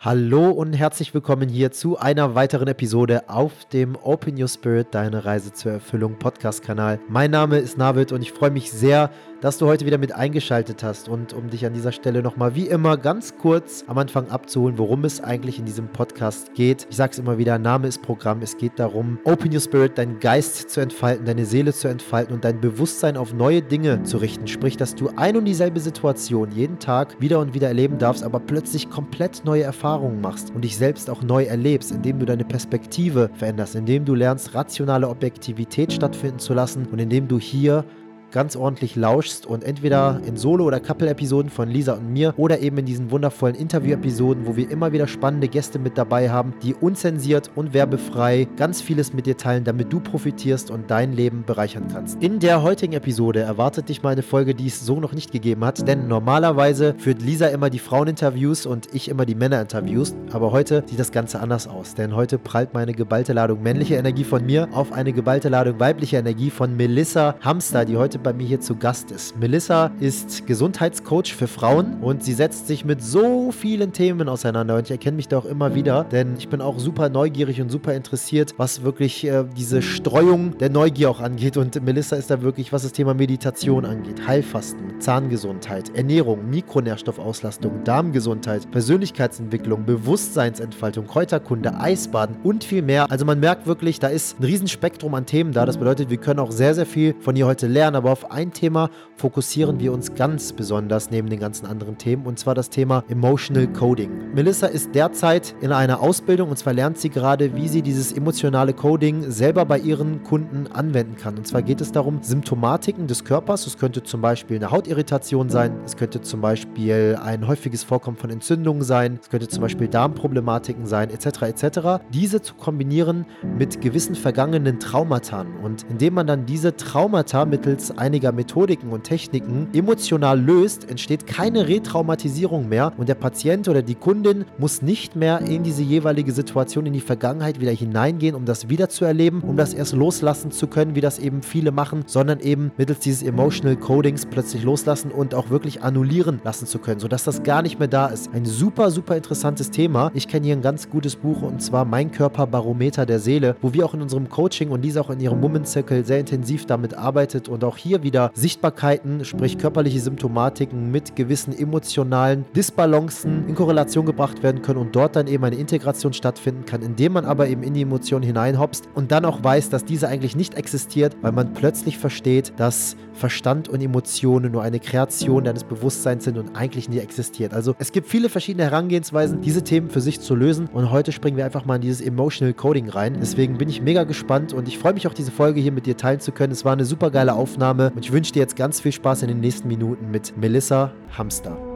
Hallo und herzlich willkommen hier zu einer weiteren Episode auf dem Open Your Spirit, deine Reise zur Erfüllung Podcast-Kanal. Mein Name ist Navid und ich freue mich sehr, dass du heute wieder mit eingeschaltet hast und um dich an dieser Stelle nochmal wie immer ganz kurz am Anfang abzuholen, worum es eigentlich in diesem Podcast geht. Ich sage es immer wieder, Name ist Programm. Es geht darum, Open Your Spirit, deinen Geist zu entfalten, deine Seele zu entfalten und dein Bewusstsein auf neue Dinge zu richten. Sprich, dass du ein und dieselbe Situation jeden Tag wieder und wieder erleben darfst, aber plötzlich komplett neue Erfahrungen machst und dich selbst auch neu erlebst, indem du deine Perspektive veränderst, indem du lernst, rationale Objektivität stattfinden zu lassen und indem du hier ganz ordentlich lauschst und entweder in Solo- oder Couple-Episoden von Lisa und mir oder eben in diesen wundervollen Interview-Episoden, wo wir immer wieder spannende Gäste mit dabei haben, die unzensiert und werbefrei ganz vieles mit dir teilen, damit du profitierst und dein Leben bereichern kannst. In der heutigen Episode erwartet dich mal eine Folge, die es so noch nicht gegeben hat, denn normalerweise führt Lisa immer die Fraueninterviews und ich immer die Männerinterviews, aber heute sieht das Ganze anders aus, denn heute prallt meine geballte Ladung männliche Energie von mir auf eine geballte Ladung weibliche Energie von Melissa Hamster, die heute heute bei mir hier zu Gast ist. Melissa ist Gesundheitscoach für Frauen und sie setzt sich mit so vielen Themen auseinander und ich erkenne mich da auch immer wieder, denn ich bin auch super neugierig und super interessiert, was wirklich äh, diese Streuung der Neugier auch angeht und Melissa ist da wirklich, was das Thema Meditation angeht, Heilfasten, Zahngesundheit, Ernährung, Mikronährstoffauslastung, Darmgesundheit, Persönlichkeitsentwicklung, Bewusstseinsentfaltung, Kräuterkunde, Eisbaden und viel mehr. Also man merkt wirklich, da ist ein Riesenspektrum an Themen da. Das bedeutet, wir können auch sehr, sehr viel von ihr heute lernen, aber aber auf ein Thema fokussieren wir uns ganz besonders neben den ganzen anderen Themen und zwar das Thema Emotional Coding. Melissa ist derzeit in einer Ausbildung und zwar lernt sie gerade, wie sie dieses emotionale Coding selber bei ihren Kunden anwenden kann. Und zwar geht es darum, Symptomatiken des Körpers, es könnte zum Beispiel eine Hautirritation sein, es könnte zum Beispiel ein häufiges Vorkommen von Entzündungen sein, es könnte zum Beispiel Darmproblematiken sein, etc. etc. Diese zu kombinieren mit gewissen vergangenen Traumata und indem man dann diese Traumata mittels einiger Methodiken und Techniken emotional löst, entsteht keine Retraumatisierung mehr und der Patient oder die Kundin muss nicht mehr in diese jeweilige Situation in die Vergangenheit wieder hineingehen, um das wieder zu erleben, um das erst loslassen zu können, wie das eben viele machen, sondern eben mittels dieses Emotional Codings plötzlich loslassen und auch wirklich annullieren lassen zu können, sodass das gar nicht mehr da ist. Ein super, super interessantes Thema. Ich kenne hier ein ganz gutes Buch und zwar Mein Körper Barometer der Seele, wo wir auch in unserem Coaching und dies auch in ihrem Woman Circle sehr intensiv damit arbeitet und auch hier hier wieder Sichtbarkeiten, sprich körperliche Symptomatiken mit gewissen emotionalen Disbalancen in Korrelation gebracht werden können und dort dann eben eine Integration stattfinden kann, indem man aber eben in die Emotionen hineinhopst und dann auch weiß, dass diese eigentlich nicht existiert, weil man plötzlich versteht, dass Verstand und Emotionen nur eine Kreation deines Bewusstseins sind und eigentlich nie existiert. Also es gibt viele verschiedene Herangehensweisen, diese Themen für sich zu lösen und heute springen wir einfach mal in dieses Emotional Coding rein. Deswegen bin ich mega gespannt und ich freue mich auch diese Folge hier mit dir teilen zu können. Es war eine super geile Aufnahme Aufnahme und ich wünsche dir jetzt ganz viel Spaß in den nächsten Minuten mit Melissa Hamster.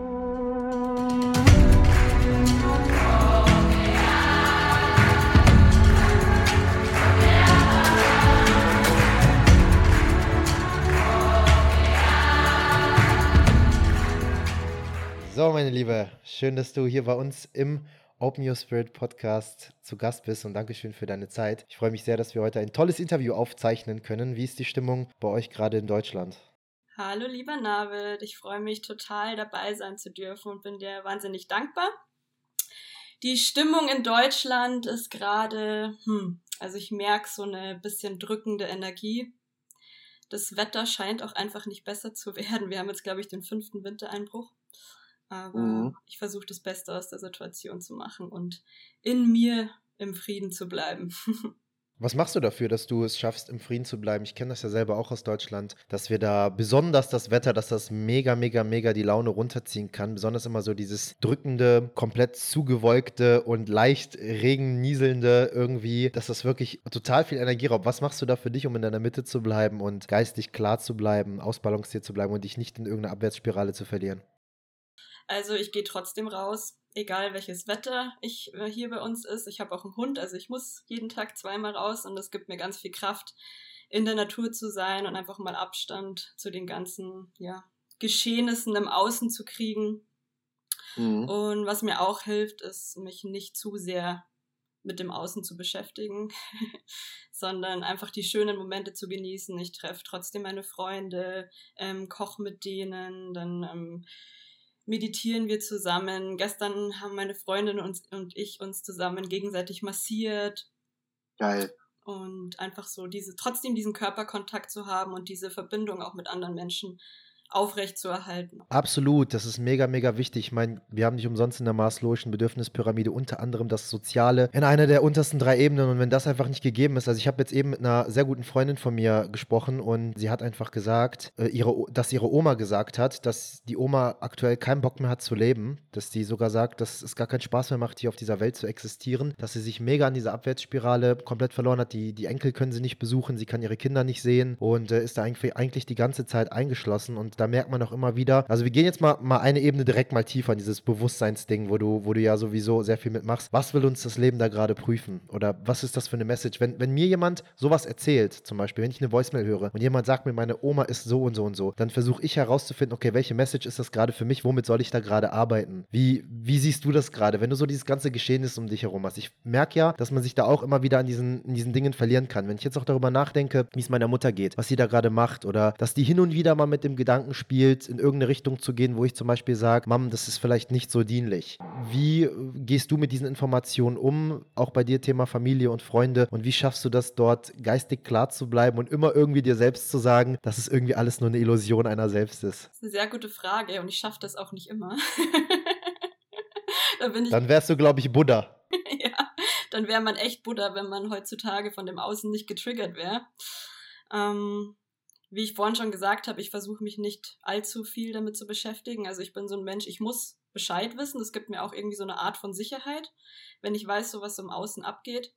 So, meine Liebe, schön, dass du hier bei uns im Open Your Spirit Podcast zu Gast bist und Dankeschön für deine Zeit. Ich freue mich sehr, dass wir heute ein tolles Interview aufzeichnen können. Wie ist die Stimmung bei euch gerade in Deutschland? Hallo, lieber Navid. Ich freue mich total dabei sein zu dürfen und bin dir wahnsinnig dankbar. Die Stimmung in Deutschland ist gerade, hm, also ich merke so eine bisschen drückende Energie. Das Wetter scheint auch einfach nicht besser zu werden. Wir haben jetzt, glaube ich, den fünften Wintereinbruch. Aber mhm. ich versuche das Beste aus der Situation zu machen und in mir im Frieden zu bleiben. Was machst du dafür, dass du es schaffst, im Frieden zu bleiben? Ich kenne das ja selber auch aus Deutschland, dass wir da besonders das Wetter, dass das mega, mega, mega die Laune runterziehen kann. Besonders immer so dieses drückende, komplett zugewolkte und leicht regennieselnde irgendwie, dass das wirklich total viel Energie raubt. Was machst du da für dich, um in deiner Mitte zu bleiben und geistig klar zu bleiben, ausbalanciert zu bleiben und dich nicht in irgendeine Abwärtsspirale zu verlieren? Also ich gehe trotzdem raus, egal welches Wetter ich äh, hier bei uns ist. Ich habe auch einen Hund, also ich muss jeden Tag zweimal raus und das gibt mir ganz viel Kraft, in der Natur zu sein und einfach mal Abstand zu den ganzen ja, Geschehnissen im Außen zu kriegen. Mhm. Und was mir auch hilft, ist, mich nicht zu sehr mit dem Außen zu beschäftigen, sondern einfach die schönen Momente zu genießen. Ich treffe trotzdem meine Freunde, ähm, koche mit denen, dann ähm, meditieren wir zusammen. Gestern haben meine Freundin und, und ich uns zusammen gegenseitig massiert. Geil. Und einfach so diese, trotzdem diesen Körperkontakt zu haben und diese Verbindung auch mit anderen Menschen aufrechtzuerhalten. Absolut, das ist mega, mega wichtig. Ich meine, wir haben nicht umsonst in der maslowischen Bedürfnispyramide unter anderem das Soziale in einer der untersten drei Ebenen. Und wenn das einfach nicht gegeben ist, also ich habe jetzt eben mit einer sehr guten Freundin von mir gesprochen und sie hat einfach gesagt, äh, ihre, dass ihre Oma gesagt hat, dass die Oma aktuell keinen Bock mehr hat zu leben, dass die sogar sagt, dass es gar keinen Spaß mehr macht, hier auf dieser Welt zu existieren, dass sie sich mega an dieser Abwärtsspirale komplett verloren hat. Die, die Enkel können sie nicht besuchen, sie kann ihre Kinder nicht sehen und äh, ist da eigentlich, eigentlich die ganze Zeit eingeschlossen. Und da merkt man auch immer wieder. Also wir gehen jetzt mal, mal eine Ebene direkt mal tiefer in dieses Bewusstseinsding, wo du, wo du ja sowieso sehr viel mitmachst. Was will uns das Leben da gerade prüfen? Oder was ist das für eine Message? Wenn, wenn mir jemand sowas erzählt, zum Beispiel, wenn ich eine Voicemail höre und jemand sagt mir, meine Oma ist so und so und so, dann versuche ich herauszufinden, okay, welche Message ist das gerade für mich? Womit soll ich da gerade arbeiten? Wie, wie siehst du das gerade, wenn du so dieses ganze Geschehnis um dich herum hast? Ich merke ja, dass man sich da auch immer wieder an diesen, in diesen Dingen verlieren kann. Wenn ich jetzt auch darüber nachdenke, wie es meiner Mutter geht, was sie da gerade macht oder dass die hin und wieder mal mit dem Gedanken spielt, in irgendeine Richtung zu gehen, wo ich zum Beispiel sage, Mom, das ist vielleicht nicht so dienlich. Wie gehst du mit diesen Informationen um? Auch bei dir Thema Familie und Freunde. Und wie schaffst du das dort geistig klar zu bleiben und immer irgendwie dir selbst zu sagen, dass es irgendwie alles nur eine Illusion einer selbst ist? Das ist eine sehr gute Frage und ich schaffe das auch nicht immer. da dann wärst du, glaube ich, Buddha. ja, dann wäre man echt Buddha, wenn man heutzutage von dem Außen nicht getriggert wäre. Ähm, wie ich vorhin schon gesagt habe, ich versuche mich nicht allzu viel damit zu beschäftigen. Also ich bin so ein Mensch, ich muss Bescheid wissen. Das gibt mir auch irgendwie so eine Art von Sicherheit, wenn ich weiß, so was im Außen abgeht.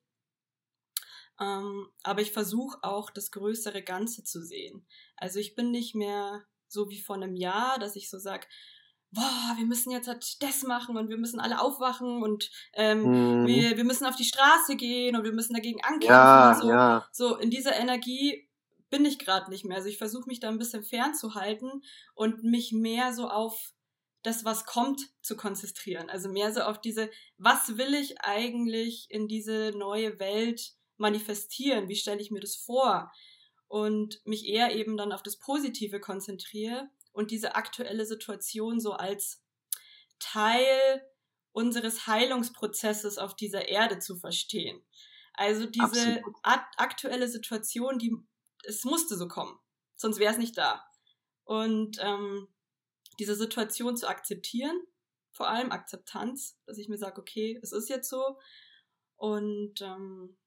Ähm, aber ich versuche auch das größere Ganze zu sehen. Also ich bin nicht mehr so wie vor einem Jahr, dass ich so sage, boah, wir müssen jetzt halt das machen und wir müssen alle aufwachen und ähm, mhm. wir, wir müssen auf die Straße gehen und wir müssen dagegen ankämpfen. Ja, so. Ja. so in dieser Energie bin ich gerade nicht mehr. Also ich versuche mich da ein bisschen fernzuhalten und mich mehr so auf das, was kommt, zu konzentrieren. Also mehr so auf diese, was will ich eigentlich in diese neue Welt manifestieren? Wie stelle ich mir das vor? Und mich eher eben dann auf das Positive konzentriere und diese aktuelle Situation so als Teil unseres Heilungsprozesses auf dieser Erde zu verstehen. Also diese aktuelle Situation, die es musste so kommen. Sonst wäre es nicht da. Und ähm, diese Situation zu akzeptieren, vor allem Akzeptanz, dass ich mir sage, okay, es ist jetzt so. Und ähm,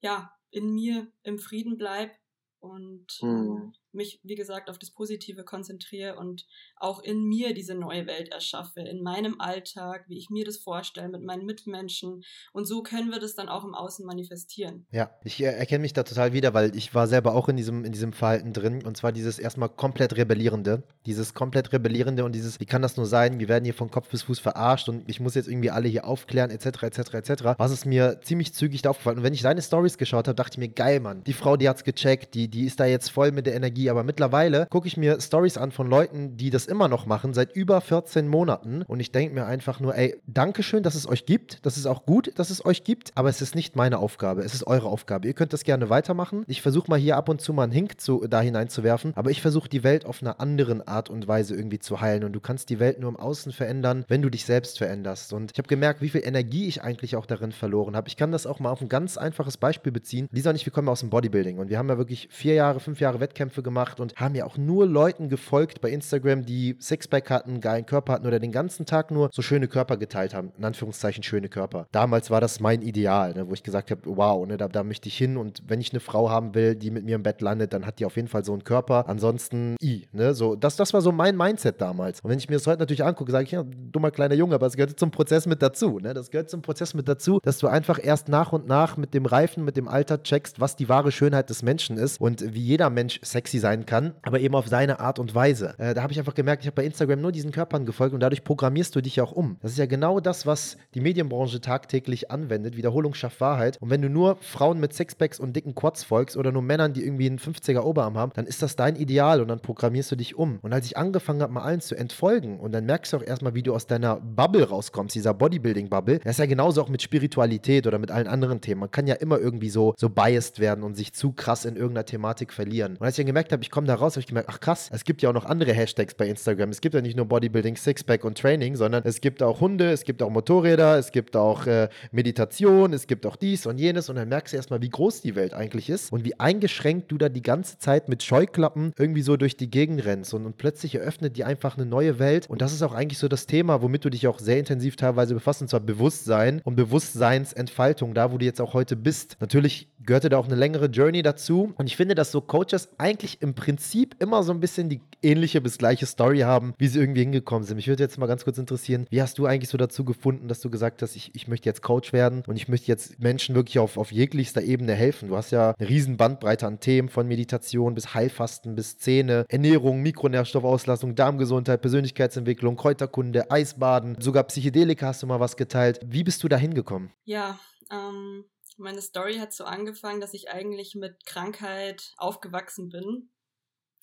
ja, in mir im Frieden bleib und mhm mich, wie gesagt, auf das Positive konzentriere und auch in mir diese neue Welt erschaffe, in meinem Alltag, wie ich mir das vorstelle, mit meinen Mitmenschen. Und so können wir das dann auch im Außen manifestieren. Ja, ich äh, erkenne mich da total wieder, weil ich war selber auch in diesem, in diesem Verhalten drin. Und zwar dieses erstmal komplett Rebellierende. Dieses komplett Rebellierende und dieses, wie kann das nur sein? Wir werden hier von Kopf bis Fuß verarscht und ich muss jetzt irgendwie alle hier aufklären, etc., etc., etc. Was ist mir ziemlich zügig aufgefallen. Und wenn ich deine Stories geschaut habe, dachte ich mir, geil, Mann. Die Frau, die hat's gecheckt, die, die ist da jetzt voll mit der Energie Energie, aber mittlerweile gucke ich mir Stories an von Leuten, die das immer noch machen, seit über 14 Monaten. Und ich denke mir einfach nur, ey, Dankeschön, dass es euch gibt. Das ist auch gut, dass es euch gibt, aber es ist nicht meine Aufgabe. Es ist eure Aufgabe. Ihr könnt das gerne weitermachen. Ich versuche mal hier ab und zu mal einen Hink zu, da hineinzuwerfen, aber ich versuche die Welt auf einer anderen Art und Weise irgendwie zu heilen. Und du kannst die Welt nur im Außen verändern, wenn du dich selbst veränderst. Und ich habe gemerkt, wie viel Energie ich eigentlich auch darin verloren habe. Ich kann das auch mal auf ein ganz einfaches Beispiel beziehen. Lisa und ich, wir kommen aus dem Bodybuilding und wir haben ja wirklich vier Jahre, fünf Jahre Wettkämpfe gemacht gemacht und haben ja auch nur Leuten gefolgt bei Instagram, die Sixpack hatten, geilen Körper hatten oder den ganzen Tag nur so schöne Körper geteilt haben. In Anführungszeichen schöne Körper. Damals war das mein Ideal, ne, wo ich gesagt habe, wow, ne, da, da möchte ich hin und wenn ich eine Frau haben will, die mit mir im Bett landet, dann hat die auf jeden Fall so einen Körper. Ansonsten i, ne, so das, das war so mein Mindset damals. Und wenn ich mir das heute natürlich angucke, sage ich, ja, dummer kleiner Junge, aber es gehört zum Prozess mit dazu, ne? Das gehört zum Prozess mit dazu, dass du einfach erst nach und nach mit dem Reifen, mit dem Alter checkst, was die wahre Schönheit des Menschen ist und wie jeder Mensch sexy sein kann, aber eben auf seine Art und Weise. Äh, da habe ich einfach gemerkt, ich habe bei Instagram nur diesen Körpern gefolgt und dadurch programmierst du dich auch um. Das ist ja genau das, was die Medienbranche tagtäglich anwendet. Wiederholung schafft Wahrheit. Und wenn du nur Frauen mit Sixpacks und dicken Quads folgst oder nur Männern, die irgendwie einen 50er Oberarm haben, dann ist das dein Ideal und dann programmierst du dich um. Und als ich angefangen habe, mal allen zu entfolgen und dann merkst du auch erstmal, wie du aus deiner Bubble rauskommst, dieser Bodybuilding-Bubble, das ist ja genauso auch mit Spiritualität oder mit allen anderen Themen. Man kann ja immer irgendwie so, so biased werden und sich zu krass in irgendeiner Thematik verlieren. Und als ich dann gemerkt habe, habe, ich komme da raus, habe ich gemerkt, ach krass, es gibt ja auch noch andere Hashtags bei Instagram. Es gibt ja nicht nur Bodybuilding, Sixpack und Training, sondern es gibt auch Hunde, es gibt auch Motorräder, es gibt auch äh, Meditation, es gibt auch dies und jenes und dann merkst du erstmal, wie groß die Welt eigentlich ist und wie eingeschränkt du da die ganze Zeit mit Scheuklappen irgendwie so durch die Gegend rennst und, und plötzlich eröffnet die einfach eine neue Welt und das ist auch eigentlich so das Thema, womit du dich auch sehr intensiv teilweise befasst und zwar Bewusstsein und Bewusstseinsentfaltung, da wo du jetzt auch heute bist. Natürlich gehörte da auch eine längere Journey dazu und ich finde, dass so Coaches eigentlich im Prinzip immer so ein bisschen die ähnliche bis gleiche Story haben, wie sie irgendwie hingekommen sind. Mich würde jetzt mal ganz kurz interessieren, wie hast du eigentlich so dazu gefunden, dass du gesagt hast, ich, ich möchte jetzt Coach werden und ich möchte jetzt Menschen wirklich auf, auf jeglichster Ebene helfen. Du hast ja eine riesen Bandbreite an Themen, von Meditation bis Heilfasten bis Zähne, Ernährung, Mikronährstoffauslastung, Darmgesundheit, Persönlichkeitsentwicklung, Kräuterkunde, Eisbaden, sogar Psychedelika hast du mal was geteilt. Wie bist du da hingekommen? Ja, ähm, meine Story hat so angefangen, dass ich eigentlich mit Krankheit aufgewachsen bin.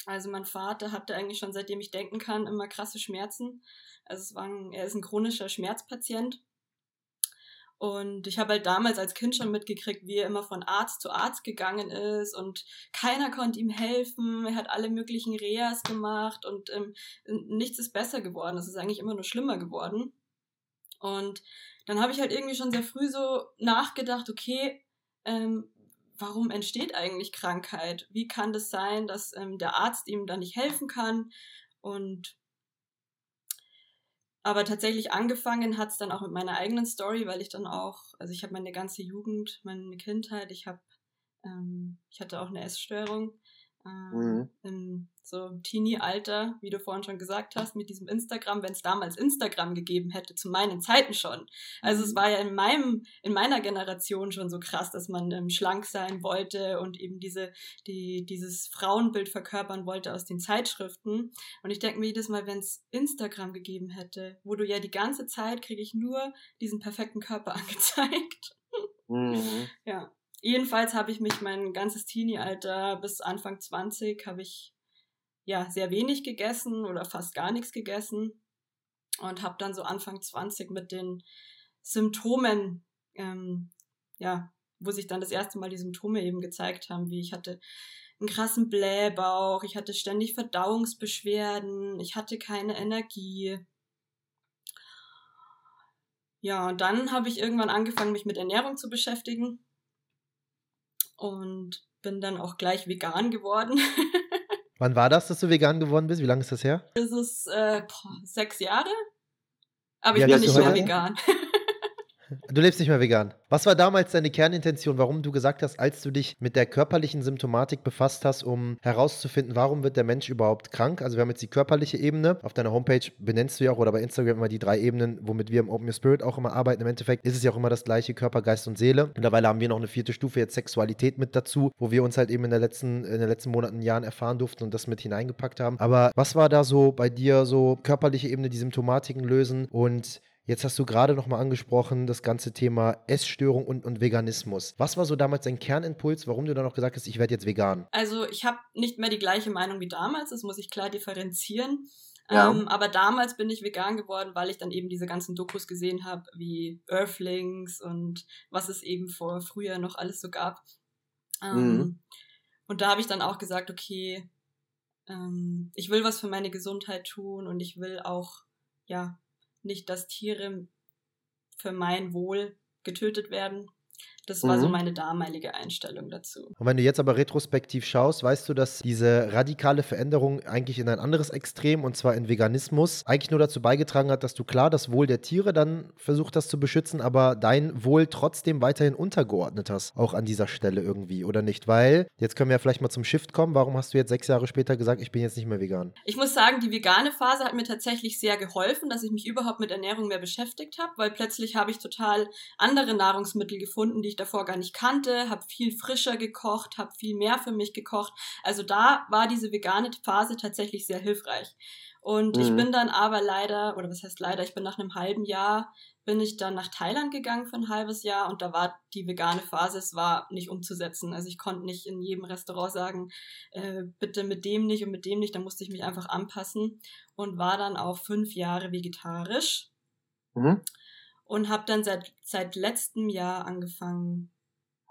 Also mein Vater hatte eigentlich schon seitdem ich denken kann immer krasse Schmerzen. Also es war ein, er ist ein chronischer Schmerzpatient. Und ich habe halt damals als Kind schon mitgekriegt, wie er immer von Arzt zu Arzt gegangen ist und keiner konnte ihm helfen. Er hat alle möglichen Reas gemacht und ähm, nichts ist besser geworden. Es ist eigentlich immer nur schlimmer geworden. Und dann habe ich halt irgendwie schon sehr früh so nachgedacht, okay, ähm, warum entsteht eigentlich Krankheit? Wie kann das sein, dass ähm, der Arzt ihm da nicht helfen kann? Und aber tatsächlich angefangen hat es dann auch mit meiner eigenen Story, weil ich dann auch, also ich habe meine ganze Jugend, meine Kindheit, ich habe, ähm, ich hatte auch eine Essstörung ähm, mhm. im so Teenie-Alter, wie du vorhin schon gesagt hast, mit diesem Instagram, wenn es damals Instagram gegeben hätte, zu meinen Zeiten schon. Also es mhm. war ja in meinem, in meiner Generation schon so krass, dass man ähm, schlank sein wollte und eben diese, die, dieses Frauenbild verkörpern wollte aus den Zeitschriften. Und ich denke mir jedes Mal, wenn es Instagram gegeben hätte, wo du ja die ganze Zeit kriege ich nur diesen perfekten Körper angezeigt. Mhm. Ja. Jedenfalls habe ich mich mein ganzes Teenie-Alter bis Anfang 20 habe ich ja sehr wenig gegessen oder fast gar nichts gegessen und habe dann so Anfang 20 mit den Symptomen, ähm, ja, wo sich dann das erste Mal die Symptome eben gezeigt haben, wie ich hatte einen krassen Blähbauch, ich hatte ständig Verdauungsbeschwerden, ich hatte keine Energie. Ja, und dann habe ich irgendwann angefangen, mich mit Ernährung zu beschäftigen und bin dann auch gleich vegan geworden. Wann war das, dass du vegan geworden bist? Wie lange ist das her? Das ist äh, boah, sechs Jahre. Aber ich bin nicht mehr vegan. Du lebst nicht mehr vegan. Was war damals deine Kernintention, warum du gesagt hast, als du dich mit der körperlichen Symptomatik befasst hast, um herauszufinden, warum wird der Mensch überhaupt krank? Also wir haben jetzt die körperliche Ebene. Auf deiner Homepage benennst du ja auch oder bei Instagram immer die drei Ebenen, womit wir im Open Your Spirit auch immer arbeiten. Im Endeffekt ist es ja auch immer das gleiche Körper, Geist und Seele. Mittlerweile haben wir noch eine vierte Stufe jetzt Sexualität mit dazu, wo wir uns halt eben in, der letzten, in den letzten Monaten, Jahren erfahren durften und das mit hineingepackt haben. Aber was war da so bei dir so körperliche Ebene, die Symptomatiken lösen und Jetzt hast du gerade nochmal angesprochen, das ganze Thema Essstörung und, und Veganismus. Was war so damals dein Kernimpuls, warum du dann auch gesagt hast, ich werde jetzt vegan? Also ich habe nicht mehr die gleiche Meinung wie damals, das muss ich klar differenzieren. Ja. Ähm, aber damals bin ich vegan geworden, weil ich dann eben diese ganzen Dokus gesehen habe, wie Earthlings und was es eben vor früher noch alles so gab. Ähm, mhm. Und da habe ich dann auch gesagt, okay, ähm, ich will was für meine Gesundheit tun und ich will auch, ja, nicht, dass Tiere für mein Wohl getötet werden. Das war mhm. so meine damalige Einstellung dazu. Und wenn du jetzt aber retrospektiv schaust, weißt du, dass diese radikale Veränderung eigentlich in ein anderes Extrem, und zwar in Veganismus, eigentlich nur dazu beigetragen hat, dass du klar das Wohl der Tiere dann versucht hast zu beschützen, aber dein Wohl trotzdem weiterhin untergeordnet hast, auch an dieser Stelle irgendwie, oder nicht? Weil, jetzt können wir ja vielleicht mal zum Shift kommen, warum hast du jetzt sechs Jahre später gesagt, ich bin jetzt nicht mehr vegan? Ich muss sagen, die vegane Phase hat mir tatsächlich sehr geholfen, dass ich mich überhaupt mit Ernährung mehr beschäftigt habe, weil plötzlich habe ich total andere Nahrungsmittel gefunden, die ich davor gar nicht kannte, habe viel frischer gekocht, habe viel mehr für mich gekocht. Also da war diese vegane Phase tatsächlich sehr hilfreich. Und mhm. ich bin dann aber leider, oder was heißt leider, ich bin nach einem halben Jahr, bin ich dann nach Thailand gegangen für ein halbes Jahr und da war die vegane Phase, es war nicht umzusetzen. Also ich konnte nicht in jedem Restaurant sagen, äh, bitte mit dem nicht und mit dem nicht, da musste ich mich einfach anpassen und war dann auch fünf Jahre vegetarisch. Mhm und habe dann seit, seit letztem Jahr angefangen,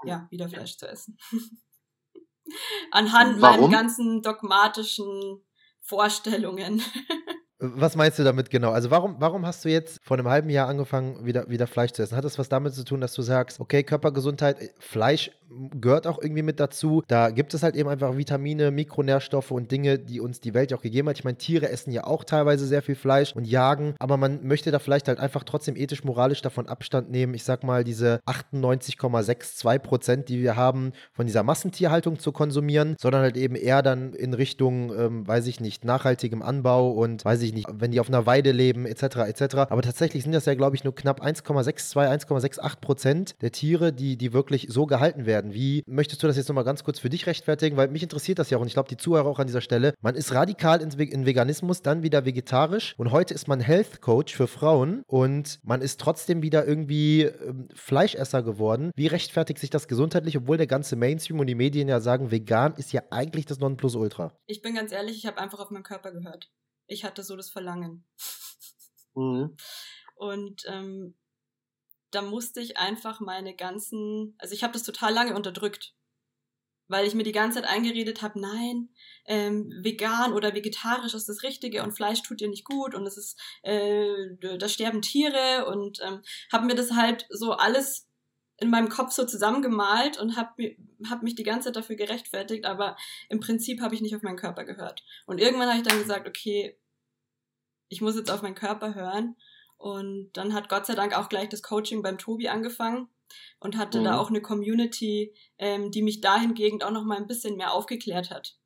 ja, wieder Fleisch zu essen. Anhand Warum? meinen ganzen dogmatischen Vorstellungen. Was meinst du damit genau? Also warum, warum hast du jetzt vor einem halben Jahr angefangen, wieder, wieder Fleisch zu essen? Hat das was damit zu tun, dass du sagst, okay, Körpergesundheit, äh, Fleisch gehört auch irgendwie mit dazu. Da gibt es halt eben einfach Vitamine, Mikronährstoffe und Dinge, die uns die Welt ja auch gegeben hat. Ich meine, Tiere essen ja auch teilweise sehr viel Fleisch und jagen, aber man möchte da vielleicht halt einfach trotzdem ethisch, moralisch davon Abstand nehmen. Ich sag mal, diese 98,62 Prozent, die wir haben, von dieser Massentierhaltung zu konsumieren, sondern halt eben eher dann in Richtung, ähm, weiß ich nicht, nachhaltigem Anbau und weiß ich ich nicht, wenn die auf einer Weide leben, etc., etc. Aber tatsächlich sind das ja, glaube ich, nur knapp 1,62, 1,68 Prozent der Tiere, die, die wirklich so gehalten werden. Wie möchtest du das jetzt nochmal ganz kurz für dich rechtfertigen? Weil mich interessiert das ja auch und ich glaube, die Zuhörer auch an dieser Stelle. Man ist radikal in, in Veganismus, dann wieder vegetarisch und heute ist man Health Coach für Frauen und man ist trotzdem wieder irgendwie ähm, Fleischesser geworden. Wie rechtfertigt sich das gesundheitlich, obwohl der ganze Mainstream und die Medien ja sagen, vegan ist ja eigentlich das Nonplusultra? Ich bin ganz ehrlich, ich habe einfach auf meinen Körper gehört ich hatte so das Verlangen. Mhm. Und ähm, da musste ich einfach meine ganzen, also ich habe das total lange unterdrückt, weil ich mir die ganze Zeit eingeredet habe, nein, ähm, vegan oder vegetarisch ist das Richtige und Fleisch tut dir nicht gut und es ist, äh, da sterben Tiere und ähm, habe mir das halt so alles in meinem Kopf so zusammengemalt und habe hab mich die ganze Zeit dafür gerechtfertigt, aber im Prinzip habe ich nicht auf meinen Körper gehört. Und irgendwann habe ich dann gesagt, okay, ich muss jetzt auf meinen Körper hören. Und dann hat Gott sei Dank auch gleich das Coaching beim Tobi angefangen und hatte mhm. da auch eine Community, ähm, die mich dahingegen auch noch mal ein bisschen mehr aufgeklärt hat.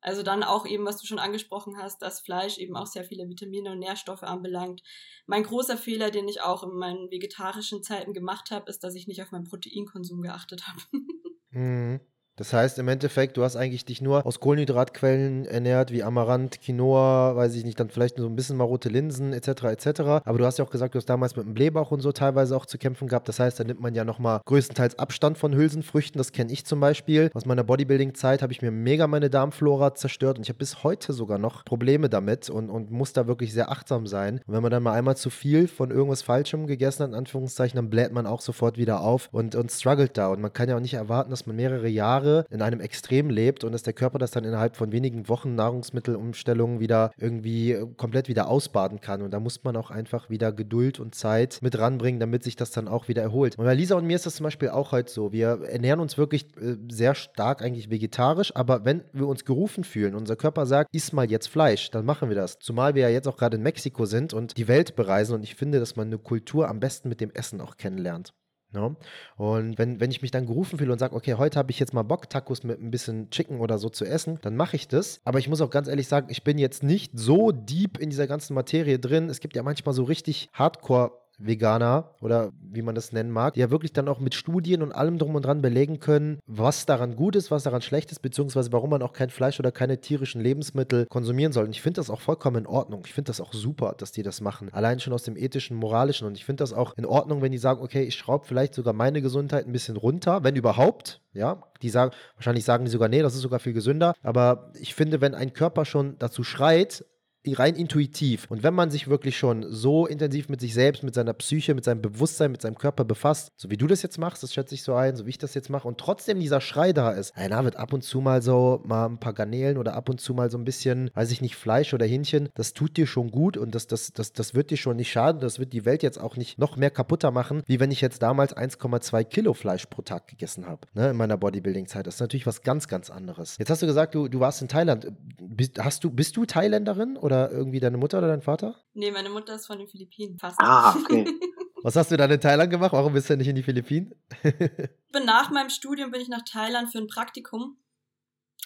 Also dann auch eben, was du schon angesprochen hast, dass Fleisch eben auch sehr viele Vitamine und Nährstoffe anbelangt. Mein großer Fehler, den ich auch in meinen vegetarischen Zeiten gemacht habe, ist, dass ich nicht auf meinen Proteinkonsum geachtet habe. mhm. Das heißt im Endeffekt, du hast eigentlich dich nur aus Kohlenhydratquellen ernährt, wie Amaranth, Quinoa, weiß ich nicht, dann vielleicht so ein bisschen marote Linsen etc. etc. Aber du hast ja auch gesagt, du hast damals mit dem Blähbauch und so teilweise auch zu kämpfen gehabt. Das heißt, da nimmt man ja nochmal größtenteils Abstand von Hülsenfrüchten. Das kenne ich zum Beispiel. Aus meiner Bodybuilding-Zeit habe ich mir mega meine Darmflora zerstört und ich habe bis heute sogar noch Probleme damit und, und muss da wirklich sehr achtsam sein. Und wenn man dann mal einmal zu viel von irgendwas Falschem gegessen hat, in Anführungszeichen, dann bläht man auch sofort wieder auf und, und struggelt da. Und man kann ja auch nicht erwarten, dass man mehrere Jahre Jahre in einem Extrem lebt und dass der Körper das dann innerhalb von wenigen Wochen Nahrungsmittelumstellungen wieder irgendwie äh, komplett wieder ausbaden kann. Und da muss man auch einfach wieder Geduld und Zeit mit ranbringen, damit sich das dann auch wieder erholt. Und bei Lisa und mir ist das zum Beispiel auch heute so. Wir ernähren uns wirklich äh, sehr stark eigentlich vegetarisch, aber wenn wir uns gerufen fühlen, unser Körper sagt, iss mal jetzt Fleisch, dann machen wir das. Zumal wir ja jetzt auch gerade in Mexiko sind und die Welt bereisen und ich finde, dass man eine Kultur am besten mit dem Essen auch kennenlernt. No? Ne? Und wenn, wenn ich mich dann gerufen fühle und sage, okay, heute habe ich jetzt mal Bock, Tacos mit ein bisschen Chicken oder so zu essen, dann mache ich das. Aber ich muss auch ganz ehrlich sagen, ich bin jetzt nicht so deep in dieser ganzen Materie drin. Es gibt ja manchmal so richtig Hardcore Veganer oder wie man das nennen mag, die ja wirklich dann auch mit Studien und allem drum und dran belegen können, was daran gut ist, was daran schlecht ist, beziehungsweise warum man auch kein Fleisch oder keine tierischen Lebensmittel konsumieren soll. Und ich finde das auch vollkommen in Ordnung. Ich finde das auch super, dass die das machen. Allein schon aus dem ethischen, moralischen. Und ich finde das auch in Ordnung, wenn die sagen, okay, ich schraube vielleicht sogar meine Gesundheit ein bisschen runter, wenn überhaupt. Ja, die sagen, wahrscheinlich sagen die sogar, nee, das ist sogar viel gesünder. Aber ich finde, wenn ein Körper schon dazu schreit, rein intuitiv. Und wenn man sich wirklich schon so intensiv mit sich selbst, mit seiner Psyche, mit seinem Bewusstsein, mit seinem Körper befasst, so wie du das jetzt machst, das schätze ich so ein, so wie ich das jetzt mache, und trotzdem dieser Schrei da ist, einer wird ab und zu mal so mal ein paar Garnelen oder ab und zu mal so ein bisschen, weiß ich nicht, Fleisch oder Hähnchen, das tut dir schon gut und das, das, das, das wird dir schon nicht schaden, das wird die Welt jetzt auch nicht noch mehr kaputter machen, wie wenn ich jetzt damals 1,2 Kilo Fleisch pro Tag gegessen habe, ne, in meiner Bodybuilding-Zeit. Das ist natürlich was ganz, ganz anderes. Jetzt hast du gesagt, du, du warst in Thailand. Bist, hast du, bist du Thailänderin oder oder irgendwie deine Mutter oder dein Vater? Nee, meine Mutter ist von den Philippinen. Fast. Ah, okay. Was hast du dann in Thailand gemacht? Warum bist du nicht in die Philippinen? bin nach meinem Studium bin ich nach Thailand für ein Praktikum.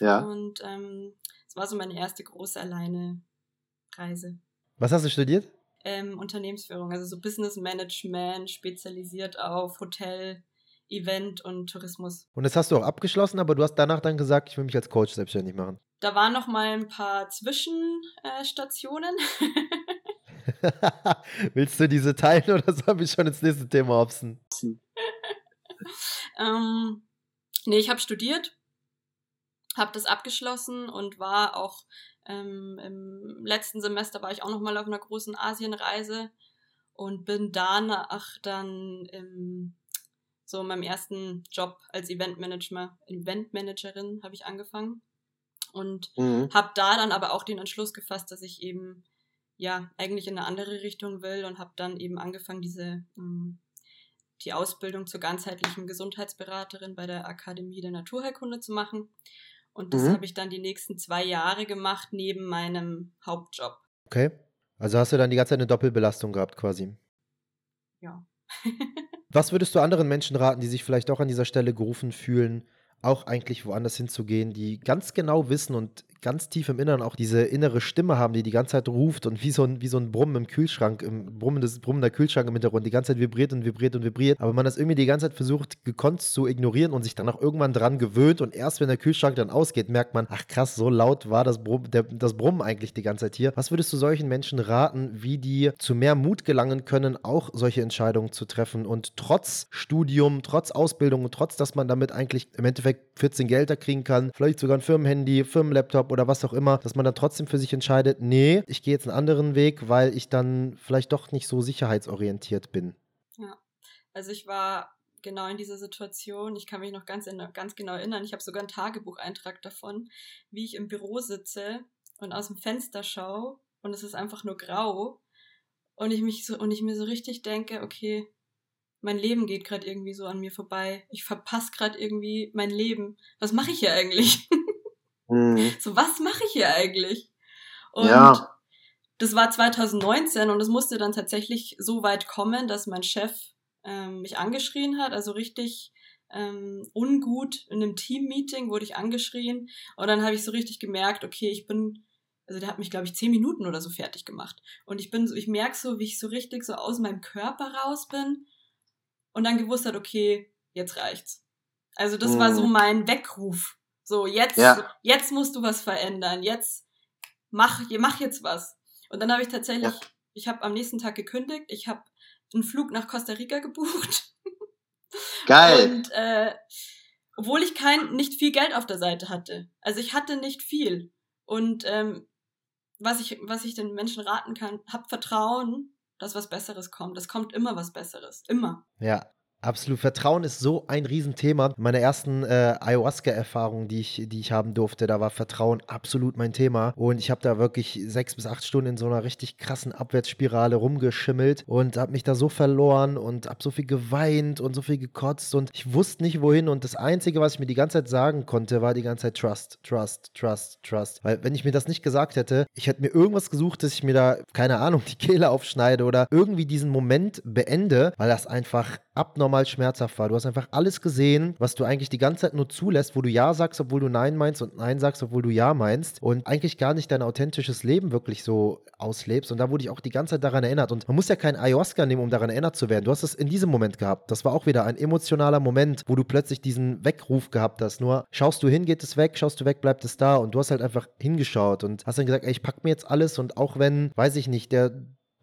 Ja. Und ähm, es ähm, war so meine erste große alleine Reise. Was hast du studiert? Ähm, Unternehmensführung, also so Business Management, spezialisiert auf Hotel, Event und Tourismus. Und das hast du auch abgeschlossen, aber du hast danach dann gesagt, ich will mich als Coach selbstständig machen. Da waren noch mal ein paar Zwischenstationen. Willst du diese teilen oder soll ich schon ins nächste Thema hopsen? ähm, nee, ich habe studiert, habe das abgeschlossen und war auch ähm, im letzten Semester war ich auch noch mal auf einer großen Asienreise und bin danach dann im so in meinem ersten Job als Eventmanager, Eventmanagerin habe ich angefangen und mhm. habe da dann aber auch den Entschluss gefasst, dass ich eben ja eigentlich in eine andere Richtung will und habe dann eben angefangen, diese ähm, die Ausbildung zur ganzheitlichen Gesundheitsberaterin bei der Akademie der Naturheilkunde zu machen. Und das mhm. habe ich dann die nächsten zwei Jahre gemacht, neben meinem Hauptjob. Okay. Also hast du dann die ganze Zeit eine Doppelbelastung gehabt quasi. Ja. Was würdest du anderen Menschen raten, die sich vielleicht auch an dieser Stelle gerufen fühlen, auch eigentlich woanders hinzugehen, die ganz genau wissen und ganz tief im Inneren auch diese innere Stimme haben, die die ganze Zeit ruft und wie so ein, wie so ein Brummen im Kühlschrank, im brummendes, brummender Kühlschrank im Hintergrund, die ganze Zeit vibriert und vibriert und vibriert, aber man das irgendwie die ganze Zeit versucht, gekonnt zu ignorieren und sich dann auch irgendwann dran gewöhnt und erst wenn der Kühlschrank dann ausgeht, merkt man, ach krass, so laut war das, Brumm, der, das Brummen eigentlich die ganze Zeit hier. Was würdest du solchen Menschen raten, wie die zu mehr Mut gelangen können, auch solche Entscheidungen zu treffen und trotz Studium, trotz Ausbildung und trotz, dass man damit eigentlich im Endeffekt 14 Gelder kriegen kann, vielleicht sogar ein Firmenhandy, Firmenlaptop oder was auch immer, dass man dann trotzdem für sich entscheidet, nee, ich gehe jetzt einen anderen Weg, weil ich dann vielleicht doch nicht so sicherheitsorientiert bin. Ja, also ich war genau in dieser Situation. Ich kann mich noch ganz, ganz genau erinnern. Ich habe sogar einen Tagebucheintrag davon, wie ich im Büro sitze und aus dem Fenster schaue und es ist einfach nur grau und ich mich so und ich mir so richtig denke, okay, mein Leben geht gerade irgendwie so an mir vorbei. Ich verpasse gerade irgendwie mein Leben. Was mache ich hier eigentlich? Mhm. So, was mache ich hier eigentlich? Und ja. das war 2019 und es musste dann tatsächlich so weit kommen, dass mein Chef ähm, mich angeschrien hat, also richtig ähm, ungut in einem Team-Meeting wurde ich angeschrien und dann habe ich so richtig gemerkt, okay, ich bin, also der hat mich glaube ich zehn Minuten oder so fertig gemacht und ich bin so, ich merke so, wie ich so richtig so aus meinem Körper raus bin und dann gewusst hat, okay, jetzt reicht's. Also das mhm. war so mein Weckruf so, jetzt, ja. jetzt musst du was verändern. Jetzt mach, mach jetzt was. Und dann habe ich tatsächlich, ja. ich habe am nächsten Tag gekündigt. Ich habe einen Flug nach Costa Rica gebucht. Geil. Und äh, obwohl ich kein, nicht viel Geld auf der Seite hatte. Also ich hatte nicht viel. Und ähm, was ich, was ich den Menschen raten kann, hab Vertrauen, dass was Besseres kommt. Es kommt immer was Besseres. Immer. Ja, Absolut. Vertrauen ist so ein Riesenthema. Meine ersten äh, Ayahuasca-Erfahrungen, die ich, die ich haben durfte, da war Vertrauen absolut mein Thema. Und ich habe da wirklich sechs bis acht Stunden in so einer richtig krassen Abwärtsspirale rumgeschimmelt und habe mich da so verloren und habe so viel geweint und so viel gekotzt und ich wusste nicht wohin. Und das Einzige, was ich mir die ganze Zeit sagen konnte, war die ganze Zeit Trust, Trust, Trust, Trust. Weil wenn ich mir das nicht gesagt hätte, ich hätte mir irgendwas gesucht, dass ich mir da, keine Ahnung, die Kehle aufschneide oder irgendwie diesen Moment beende, weil das einfach abnormal schmerzhaft war. Du hast einfach alles gesehen, was du eigentlich die ganze Zeit nur zulässt, wo du Ja sagst, obwohl du Nein meinst und Nein sagst, obwohl du Ja meinst und eigentlich gar nicht dein authentisches Leben wirklich so auslebst. Und da wurde ich auch die ganze Zeit daran erinnert. Und man muss ja kein Ayahuasca nehmen, um daran erinnert zu werden. Du hast es in diesem Moment gehabt. Das war auch wieder ein emotionaler Moment, wo du plötzlich diesen Weckruf gehabt hast. Nur schaust du hin, geht es weg, schaust du weg, bleibt es da. Und du hast halt einfach hingeschaut und hast dann gesagt, ey, ich pack mir jetzt alles und auch wenn, weiß ich nicht, der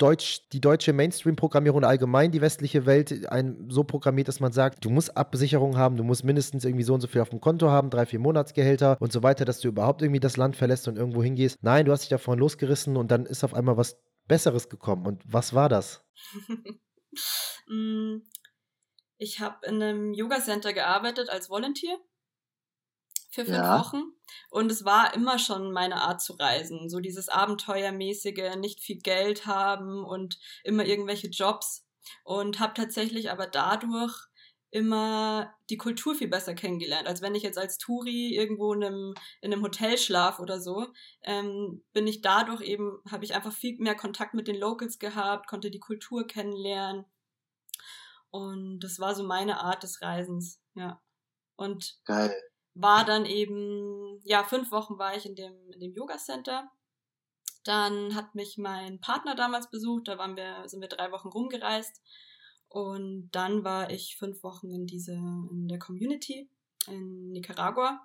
Deutsch, die deutsche Mainstream-Programmierung allgemein die westliche Welt ein, so programmiert, dass man sagt, du musst Absicherung haben, du musst mindestens irgendwie so und so viel auf dem Konto haben, drei, vier Monatsgehälter und so weiter, dass du überhaupt irgendwie das Land verlässt und irgendwo hingehst. Nein, du hast dich davon losgerissen und dann ist auf einmal was Besseres gekommen. Und was war das? Mm, ich habe in einem Yoga-Center gearbeitet als Volunteer für fünf ja. Wochen. Und es war immer schon meine Art zu reisen. So dieses Abenteuermäßige, nicht viel Geld haben und immer irgendwelche Jobs. Und habe tatsächlich aber dadurch immer die Kultur viel besser kennengelernt, als wenn ich jetzt als Touri irgendwo in einem, in einem Hotel schlaf oder so, ähm, bin ich dadurch eben, habe ich einfach viel mehr Kontakt mit den Locals gehabt, konnte die Kultur kennenlernen. Und das war so meine Art des Reisens, ja. Und Geil war dann eben, ja, fünf Wochen war ich in dem, in dem Yoga Center. Dann hat mich mein Partner damals besucht, da waren wir, sind wir drei Wochen rumgereist. Und dann war ich fünf Wochen in diese, in der Community in Nicaragua.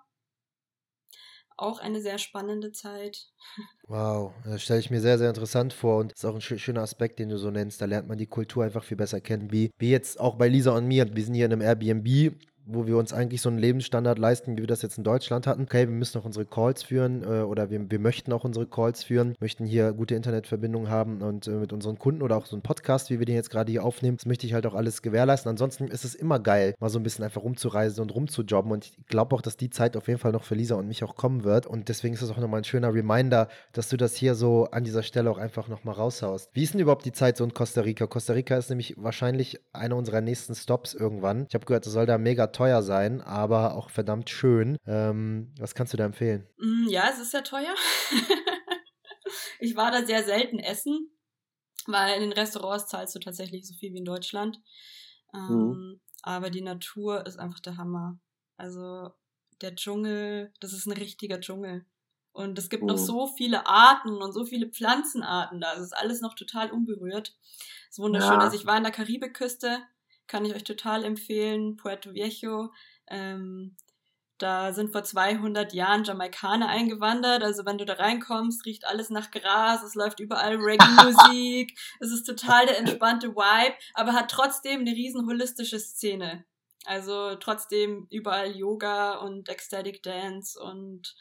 Auch eine sehr spannende Zeit. Wow, das stelle ich mir sehr, sehr interessant vor und das ist auch ein schöner Aspekt, den du so nennst. Da lernt man die Kultur einfach viel besser kennen, wie, wie jetzt auch bei Lisa und mir. Wir sind hier in einem Airbnb wo wir uns eigentlich so einen Lebensstandard leisten, wie wir das jetzt in Deutschland hatten. Okay, wir müssen auch unsere Calls führen äh, oder wir, wir möchten auch unsere Calls führen, möchten hier gute Internetverbindungen haben und äh, mit unseren Kunden oder auch so einen Podcast, wie wir den jetzt gerade hier aufnehmen, das möchte ich halt auch alles gewährleisten. Ansonsten ist es immer geil, mal so ein bisschen einfach rumzureisen und rumzujobben und ich glaube auch, dass die Zeit auf jeden Fall noch für Lisa und mich auch kommen wird und deswegen ist es auch nochmal ein schöner Reminder, dass du das hier so an dieser Stelle auch einfach nochmal raushaust. Wie ist denn überhaupt die Zeit so in Costa Rica? Costa Rica ist nämlich wahrscheinlich einer unserer nächsten Stops irgendwann. Ich habe gehört, es soll da mega teuer sein, aber auch verdammt schön. Ähm, was kannst du da empfehlen? Mm, ja, es ist sehr teuer. ich war da sehr selten essen, weil in den Restaurants zahlst du tatsächlich so viel wie in Deutschland. Ähm, mhm. Aber die Natur ist einfach der Hammer. Also der Dschungel, das ist ein richtiger Dschungel. Und es gibt mhm. noch so viele Arten und so viele Pflanzenarten da. Es ist alles noch total unberührt. Das ist wunderschön. Ja. Also ich war in der Karibikküste, kann ich euch total empfehlen. Puerto Viejo. Ähm, da sind vor 200 Jahren Jamaikaner eingewandert. Also wenn du da reinkommst, riecht alles nach Gras, es läuft überall Reggae-Musik. es ist total der entspannte Vibe, aber hat trotzdem eine riesen holistische Szene. Also trotzdem überall Yoga und Ecstatic Dance und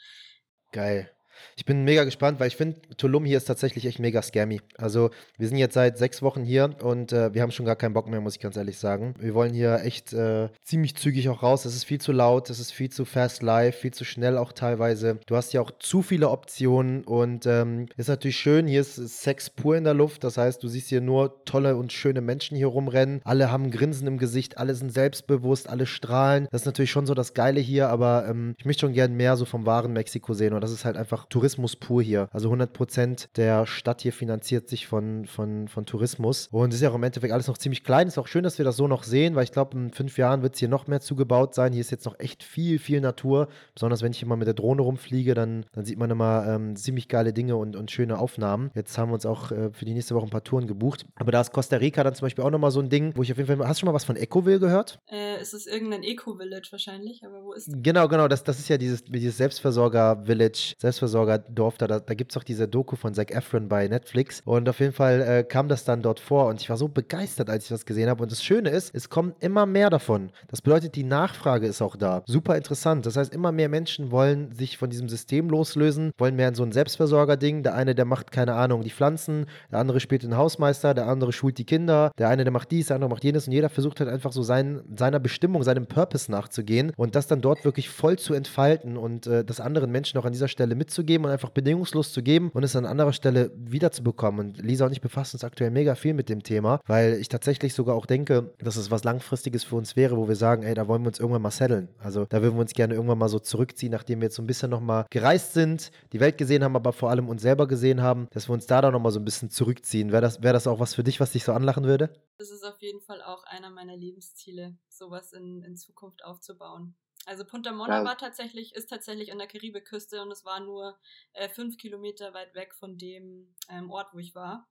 Geil. Ich bin mega gespannt, weil ich finde, Tulum hier ist tatsächlich echt mega scammy. Also, wir sind jetzt seit sechs Wochen hier und äh, wir haben schon gar keinen Bock mehr, muss ich ganz ehrlich sagen. Wir wollen hier echt äh, ziemlich zügig auch raus. Es ist viel zu laut, es ist viel zu fast live, viel zu schnell auch teilweise. Du hast ja auch zu viele Optionen und ähm, ist natürlich schön. Hier ist Sex pur in der Luft. Das heißt, du siehst hier nur tolle und schöne Menschen hier rumrennen. Alle haben Grinsen im Gesicht, alle sind selbstbewusst, alle strahlen. Das ist natürlich schon so das Geile hier, aber ähm, ich möchte schon gern mehr so vom wahren Mexiko sehen und das ist halt einfach Tourismus pur hier. Also 100 Prozent der Stadt hier finanziert sich von, von, von Tourismus. Und es ist ja auch im Endeffekt alles noch ziemlich klein. Ist auch schön, dass wir das so noch sehen, weil ich glaube, in fünf Jahren wird es hier noch mehr zugebaut sein. Hier ist jetzt noch echt viel, viel Natur. Besonders wenn ich immer mit der Drohne rumfliege, dann, dann sieht man immer ähm, ziemlich geile Dinge und, und schöne Aufnahmen. Jetzt haben wir uns auch äh, für die nächste Woche ein paar Touren gebucht. Aber da ist Costa Rica dann zum Beispiel auch nochmal so ein Ding, wo ich auf jeden Fall. Hast du schon mal was von Ecoville gehört? Äh, ist es irgendein Eco-Village wahrscheinlich, aber wo ist das? Genau, genau. Das, das ist ja dieses, dieses Selbstversorger-Village, Selbstversorger Dorf da, da, da gibt es auch diese Doku von Zac Efron bei Netflix. Und auf jeden Fall äh, kam das dann dort vor und ich war so begeistert, als ich das gesehen habe. Und das Schöne ist, es kommen immer mehr davon. Das bedeutet, die Nachfrage ist auch da. Super interessant. Das heißt, immer mehr Menschen wollen sich von diesem System loslösen, wollen mehr in so ein Selbstversorger-Ding. Der eine, der macht, keine Ahnung, die Pflanzen, der andere spielt den Hausmeister, der andere schult die Kinder, der eine, der macht dies, der andere macht jenes und jeder versucht halt einfach so sein, seiner Bestimmung, seinem Purpose nachzugehen und das dann dort wirklich voll zu entfalten und äh, das anderen Menschen auch an dieser Stelle mitzugeben und einfach bedingungslos zu geben und es an anderer Stelle wiederzubekommen. Und Lisa und ich befassen uns aktuell mega viel mit dem Thema, weil ich tatsächlich sogar auch denke, dass es was Langfristiges für uns wäre, wo wir sagen, ey, da wollen wir uns irgendwann mal setteln. Also da würden wir uns gerne irgendwann mal so zurückziehen, nachdem wir jetzt so ein bisschen nochmal gereist sind, die Welt gesehen haben, aber vor allem uns selber gesehen haben, dass wir uns da dann nochmal so ein bisschen zurückziehen. Wäre das, wär das auch was für dich, was dich so anlachen würde? Das ist auf jeden Fall auch einer meiner Lebensziele, sowas in, in Zukunft aufzubauen. Also Punta Mona ja. war tatsächlich, ist tatsächlich an der Karibikküste und es war nur äh, fünf Kilometer weit weg von dem ähm, Ort, wo ich war.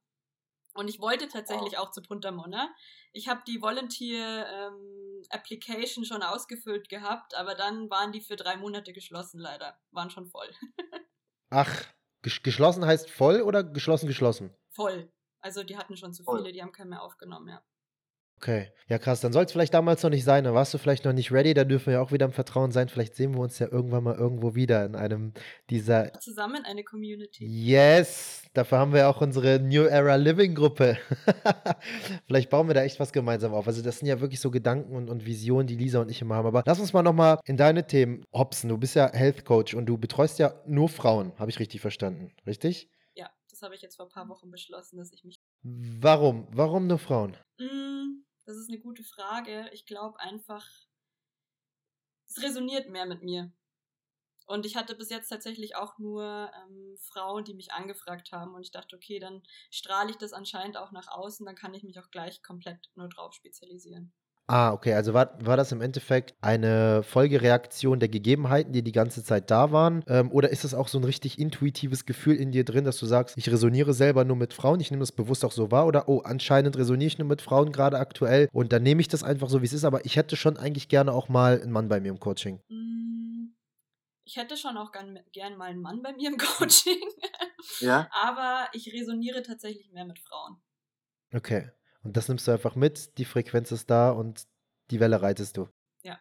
Und ich wollte tatsächlich wow. auch zu Punta Mona. Ich habe die Volunteer ähm, Application schon ausgefüllt gehabt, aber dann waren die für drei Monate geschlossen, leider. Waren schon voll. Ach, geschlossen heißt voll oder geschlossen geschlossen? Voll. Also die hatten schon zu viele, die haben keinen mehr aufgenommen, ja. Okay, ja krass, dann soll es vielleicht damals noch nicht sein, dann warst du vielleicht noch nicht ready, da dürfen wir ja auch wieder im Vertrauen sein, vielleicht sehen wir uns ja irgendwann mal irgendwo wieder in einem dieser... Zusammen eine Community. Yes, dafür haben wir auch unsere New Era Living Gruppe. vielleicht bauen wir da echt was gemeinsam auf, also das sind ja wirklich so Gedanken und, und Visionen, die Lisa und ich immer haben, aber lass uns mal nochmal in deine Themen hopsen, du bist ja Health Coach und du betreust ja nur Frauen, habe ich richtig verstanden, richtig? Ja, das habe ich jetzt vor ein paar Wochen beschlossen, dass ich mich... Warum? Warum nur Frauen? Mm das ist eine gute Frage. Ich glaube einfach, es resoniert mehr mit mir. Und ich hatte bis jetzt tatsächlich auch nur ähm, Frauen, die mich angefragt haben. Und ich dachte, okay, dann strahle ich das anscheinend auch nach außen, dann kann ich mich auch gleich komplett nur drauf spezialisieren. Ah, okay, also war, war das im Endeffekt eine Folgereaktion der Gegebenheiten, die die ganze Zeit da waren? Ähm, oder ist das auch so ein richtig intuitives Gefühl in dir drin, dass du sagst, ich resoniere selber nur mit Frauen, ich nehme das bewusst auch so wahr? Oder, oh, anscheinend resoniere ich nur mit Frauen gerade aktuell und dann nehme ich das einfach so, wie es ist, aber ich hätte schon eigentlich gerne auch mal einen Mann bei mir im Coaching. Mm, ich hätte schon auch gern, gern mal einen Mann bei mir im Coaching. Ja. aber ich resoniere tatsächlich mehr mit Frauen. Okay. Und das nimmst du einfach mit, die Frequenz ist da und die Welle reitest du. Ja,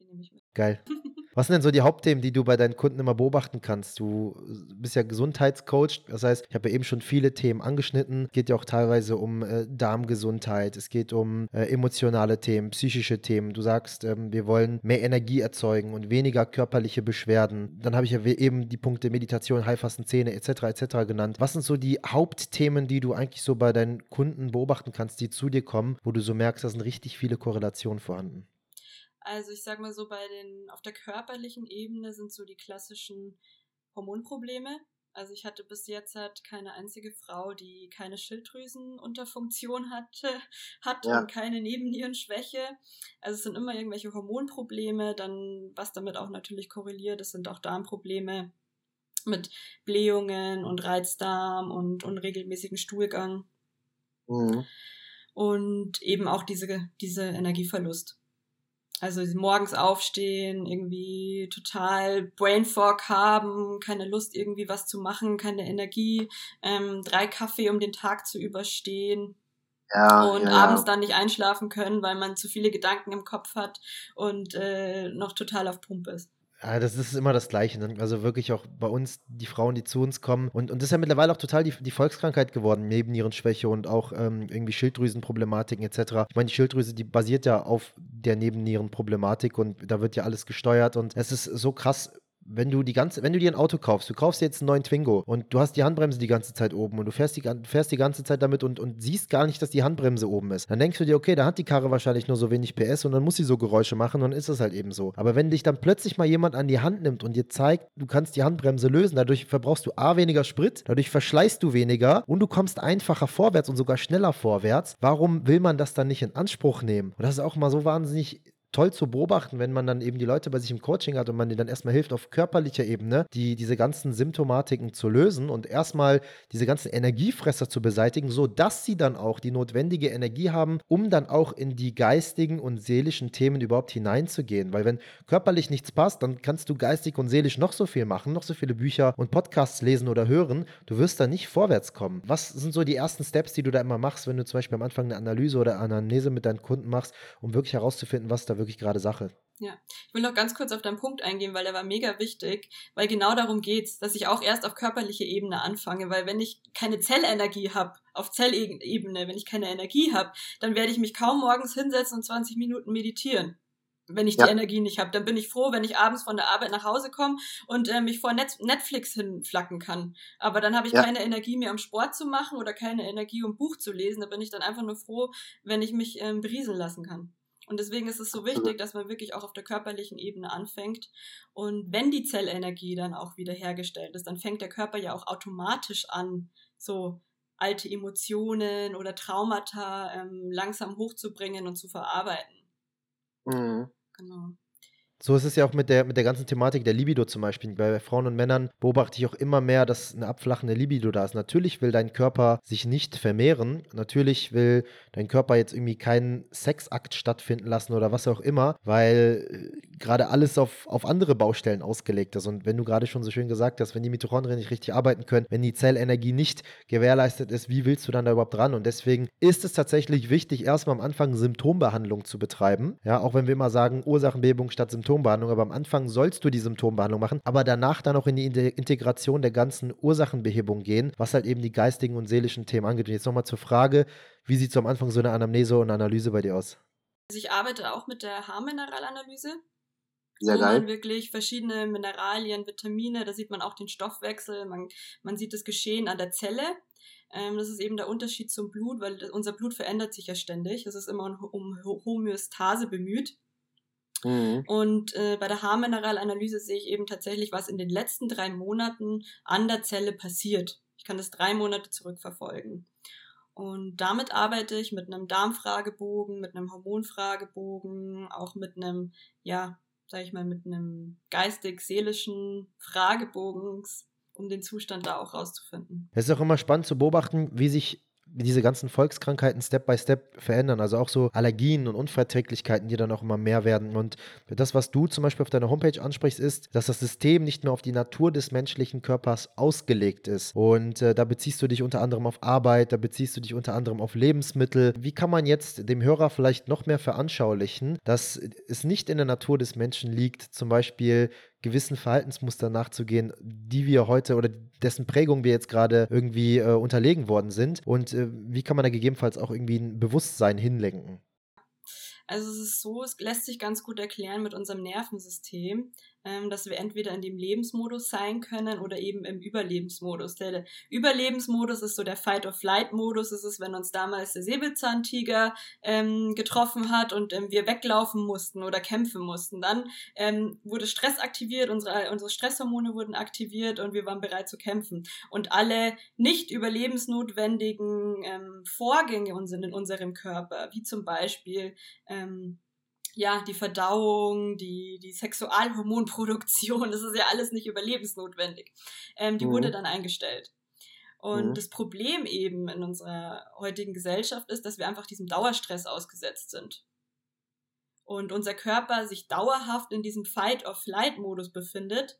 nehme ich mit. Geil. Was sind denn so die Hauptthemen, die du bei deinen Kunden immer beobachten kannst? Du bist ja Gesundheitscoach, das heißt, ich habe ja eben schon viele Themen angeschnitten. Es geht ja auch teilweise um äh, Darmgesundheit, es geht um äh, emotionale Themen, psychische Themen. Du sagst, ähm, wir wollen mehr Energie erzeugen und weniger körperliche Beschwerden. Dann habe ich ja eben die Punkte Meditation, Heilfasten, Zähne etc. etc. genannt. Was sind so die Hauptthemen, die du eigentlich so bei deinen Kunden beobachten kannst, die zu dir kommen, wo du so merkst, da sind richtig viele Korrelationen vorhanden? Also ich sag mal so, bei den, auf der körperlichen Ebene sind so die klassischen Hormonprobleme. Also ich hatte bis jetzt halt keine einzige Frau, die keine Schilddrüsenunterfunktion hatte, hat ja. und keine Nebennierenschwäche. Also es sind immer irgendwelche Hormonprobleme, dann was damit auch natürlich korreliert, es sind auch Darmprobleme mit Blähungen und Reizdarm und unregelmäßigen Stuhlgang. Mhm. Und eben auch diese, diese Energieverlust. Also morgens aufstehen, irgendwie total Brain Fog haben, keine Lust irgendwie was zu machen, keine Energie, ähm, drei Kaffee, um den Tag zu überstehen. Ja, und ja, abends dann nicht einschlafen können, weil man zu viele Gedanken im Kopf hat und äh, noch total auf Pump ist. Ja, das ist immer das Gleiche. Ne? Also wirklich auch bei uns, die Frauen, die zu uns kommen. Und, und das ist ja mittlerweile auch total die, die Volkskrankheit geworden, Nebennierenschwäche und auch ähm, irgendwie Schilddrüsenproblematiken etc. Ich meine, die Schilddrüse, die basiert ja auf der Nebennierenproblematik und da wird ja alles gesteuert. Und es ist so krass, wenn du die ganze, wenn du dir ein Auto kaufst, du kaufst jetzt einen neuen Twingo und du hast die Handbremse die ganze Zeit oben und du fährst die, fährst die ganze Zeit damit und, und siehst gar nicht, dass die Handbremse oben ist, dann denkst du dir, okay, da hat die Karre wahrscheinlich nur so wenig PS und dann muss sie so Geräusche machen dann ist es halt eben so. Aber wenn dich dann plötzlich mal jemand an die Hand nimmt und dir zeigt, du kannst die Handbremse lösen, dadurch verbrauchst du A weniger Sprit, dadurch verschleißt du weniger und du kommst einfacher vorwärts und sogar schneller vorwärts. Warum will man das dann nicht in Anspruch nehmen? Und das ist auch mal so wahnsinnig toll zu beobachten, wenn man dann eben die Leute bei sich im Coaching hat und man denen dann erstmal hilft, auf körperlicher Ebene die, diese ganzen Symptomatiken zu lösen und erstmal diese ganzen Energiefresser zu beseitigen, sodass sie dann auch die notwendige Energie haben, um dann auch in die geistigen und seelischen Themen überhaupt hineinzugehen. Weil wenn körperlich nichts passt, dann kannst du geistig und seelisch noch so viel machen, noch so viele Bücher und Podcasts lesen oder hören, du wirst da nicht vorwärts kommen. Was sind so die ersten Steps, die du da immer machst, wenn du zum Beispiel am Anfang eine Analyse oder Anamnese mit deinen Kunden machst, um wirklich herauszufinden, was da wirklich gerade Sache. Ja, ich will noch ganz kurz auf deinen Punkt eingehen, weil der war mega wichtig, weil genau darum geht's, dass ich auch erst auf körperliche Ebene anfange, weil wenn ich keine Zellenergie habe, auf Zellebene, wenn ich keine Energie habe, dann werde ich mich kaum morgens hinsetzen und 20 Minuten meditieren wenn ich die ja. Energie nicht habe. Dann bin ich froh, wenn ich abends von der Arbeit nach Hause komme und äh, mich vor Net Netflix hinflacken kann. Aber dann habe ich ja. keine Energie mehr, um Sport zu machen oder keine Energie, um Buch zu lesen. Da bin ich dann einfach nur froh, wenn ich mich ähm, berieseln lassen kann. Und deswegen ist es so wichtig, dass man wirklich auch auf der körperlichen Ebene anfängt. Und wenn die Zellenergie dann auch wieder hergestellt ist, dann fängt der Körper ja auch automatisch an, so alte Emotionen oder Traumata ähm, langsam hochzubringen und zu verarbeiten. Mhm. Genau. So ist es ja auch mit der, mit der ganzen Thematik der Libido zum Beispiel. Bei Frauen und Männern beobachte ich auch immer mehr, dass eine abflachende Libido da ist. Natürlich will dein Körper sich nicht vermehren. Natürlich will dein Körper jetzt irgendwie keinen Sexakt stattfinden lassen oder was auch immer, weil äh, gerade alles auf, auf andere Baustellen ausgelegt ist. Und wenn du gerade schon so schön gesagt hast, wenn die Mitochondrien nicht richtig arbeiten können, wenn die Zellenergie nicht gewährleistet ist, wie willst du dann da überhaupt ran? Und deswegen ist es tatsächlich wichtig, erstmal am Anfang Symptombehandlung zu betreiben. Ja, auch wenn wir immer sagen, Ursachenbehebung statt Symptom Symptombehandlung, aber am Anfang sollst du die Symptombehandlung machen, aber danach dann auch in die Integration der ganzen Ursachenbehebung gehen, was halt eben die geistigen und seelischen Themen angeht. Und jetzt nochmal zur Frage, wie sieht so am Anfang so eine Anamnese und Analyse bei dir aus? Also ich arbeite auch mit der Haarmineralanalyse. Sehr wo geil. man wirklich verschiedene Mineralien, Vitamine, da sieht man auch den Stoffwechsel, man, man sieht das Geschehen an der Zelle. Ähm, das ist eben der Unterschied zum Blut, weil unser Blut verändert sich ja ständig. Es ist immer um Homöostase bemüht. Mhm. Und äh, bei der Haarmineralanalyse sehe ich eben tatsächlich, was in den letzten drei Monaten an der Zelle passiert. Ich kann das drei Monate zurückverfolgen. Und damit arbeite ich mit einem Darmfragebogen, mit einem Hormonfragebogen, auch mit einem, ja, sag ich mal, mit einem geistig-seelischen Fragebogen, um den Zustand da auch rauszufinden. Es ist auch immer spannend zu beobachten, wie sich diese ganzen Volkskrankheiten Step by Step verändern. Also auch so Allergien und Unverträglichkeiten, die dann auch immer mehr werden. Und das, was du zum Beispiel auf deiner Homepage ansprichst, ist, dass das System nicht mehr auf die Natur des menschlichen Körpers ausgelegt ist. Und äh, da beziehst du dich unter anderem auf Arbeit, da beziehst du dich unter anderem auf Lebensmittel. Wie kann man jetzt dem Hörer vielleicht noch mehr veranschaulichen, dass es nicht in der Natur des Menschen liegt, zum Beispiel gewissen Verhaltensmustern nachzugehen, die wir heute oder dessen Prägung wir jetzt gerade irgendwie äh, unterlegen worden sind? Und äh, wie kann man da gegebenenfalls auch irgendwie ein Bewusstsein hinlenken? Also es ist so, es lässt sich ganz gut erklären mit unserem Nervensystem dass wir entweder in dem Lebensmodus sein können oder eben im Überlebensmodus. Der Überlebensmodus ist so der Fight-of-Flight-Modus. Das ist, wenn uns damals der Säbelzahntiger ähm, getroffen hat und ähm, wir weglaufen mussten oder kämpfen mussten. Dann ähm, wurde Stress aktiviert, unsere, unsere Stresshormone wurden aktiviert und wir waren bereit zu kämpfen. Und alle nicht überlebensnotwendigen ähm, Vorgänge sind in unserem Körper, wie zum Beispiel ähm, ja, die Verdauung, die, die Sexualhormonproduktion, das ist ja alles nicht überlebensnotwendig. Ähm, die mhm. wurde dann eingestellt. Und mhm. das Problem eben in unserer heutigen Gesellschaft ist, dass wir einfach diesem Dauerstress ausgesetzt sind. Und unser Körper sich dauerhaft in diesem Fight-or-Flight-Modus befindet.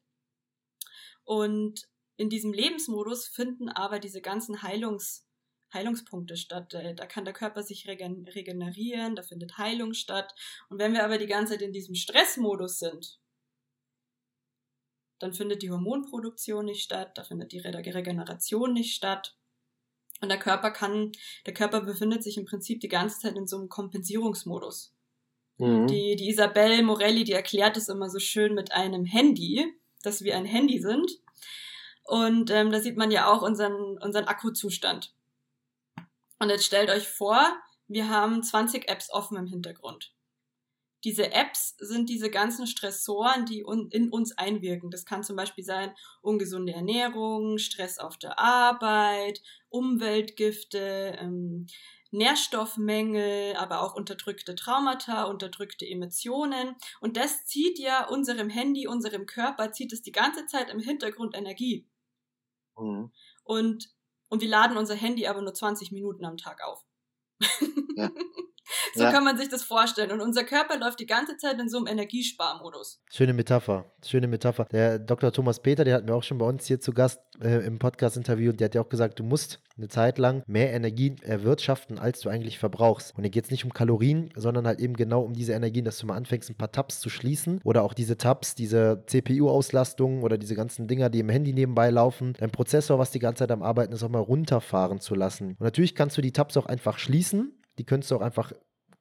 Und in diesem Lebensmodus finden aber diese ganzen Heilungs- Heilungspunkte statt. Äh, da kann der Körper sich regen regenerieren, da findet Heilung statt. Und wenn wir aber die ganze Zeit in diesem Stressmodus sind, dann findet die Hormonproduktion nicht statt, da findet die Regeneration nicht statt. Und der Körper kann, der Körper befindet sich im Prinzip die ganze Zeit in so einem Kompensierungsmodus. Mhm. Die, die Isabelle Morelli, die erklärt es immer so schön mit einem Handy, dass wir ein Handy sind. Und ähm, da sieht man ja auch unseren, unseren Akkuzustand. Und jetzt stellt euch vor, wir haben 20 Apps offen im Hintergrund. Diese Apps sind diese ganzen Stressoren, die in uns einwirken. Das kann zum Beispiel sein ungesunde Ernährung, Stress auf der Arbeit, Umweltgifte, ähm, Nährstoffmängel, aber auch unterdrückte Traumata, unterdrückte Emotionen. Und das zieht ja unserem Handy, unserem Körper, zieht es die ganze Zeit im Hintergrund Energie. Mhm. Und und wir laden unser Handy aber nur 20 Minuten am Tag auf. Ja. so ja. kann man sich das vorstellen. Und unser Körper läuft die ganze Zeit in so einem Energiesparmodus. Schöne Metapher. Schöne Metapher. Der Dr. Thomas Peter, der hat mir auch schon bei uns hier zu Gast äh, im Podcast-Interview, der hat ja auch gesagt, du musst eine Zeit lang mehr Energie erwirtschaften, als du eigentlich verbrauchst. Und hier geht es nicht um Kalorien, sondern halt eben genau um diese Energien, dass du mal anfängst, ein paar Tabs zu schließen oder auch diese Tabs, diese CPU-Auslastung oder diese ganzen Dinger, die im Handy nebenbei laufen, dein Prozessor, was die ganze Zeit am Arbeiten ist, auch mal runterfahren zu lassen. Und natürlich kannst du die Tabs auch einfach schließen. Die könntest du auch einfach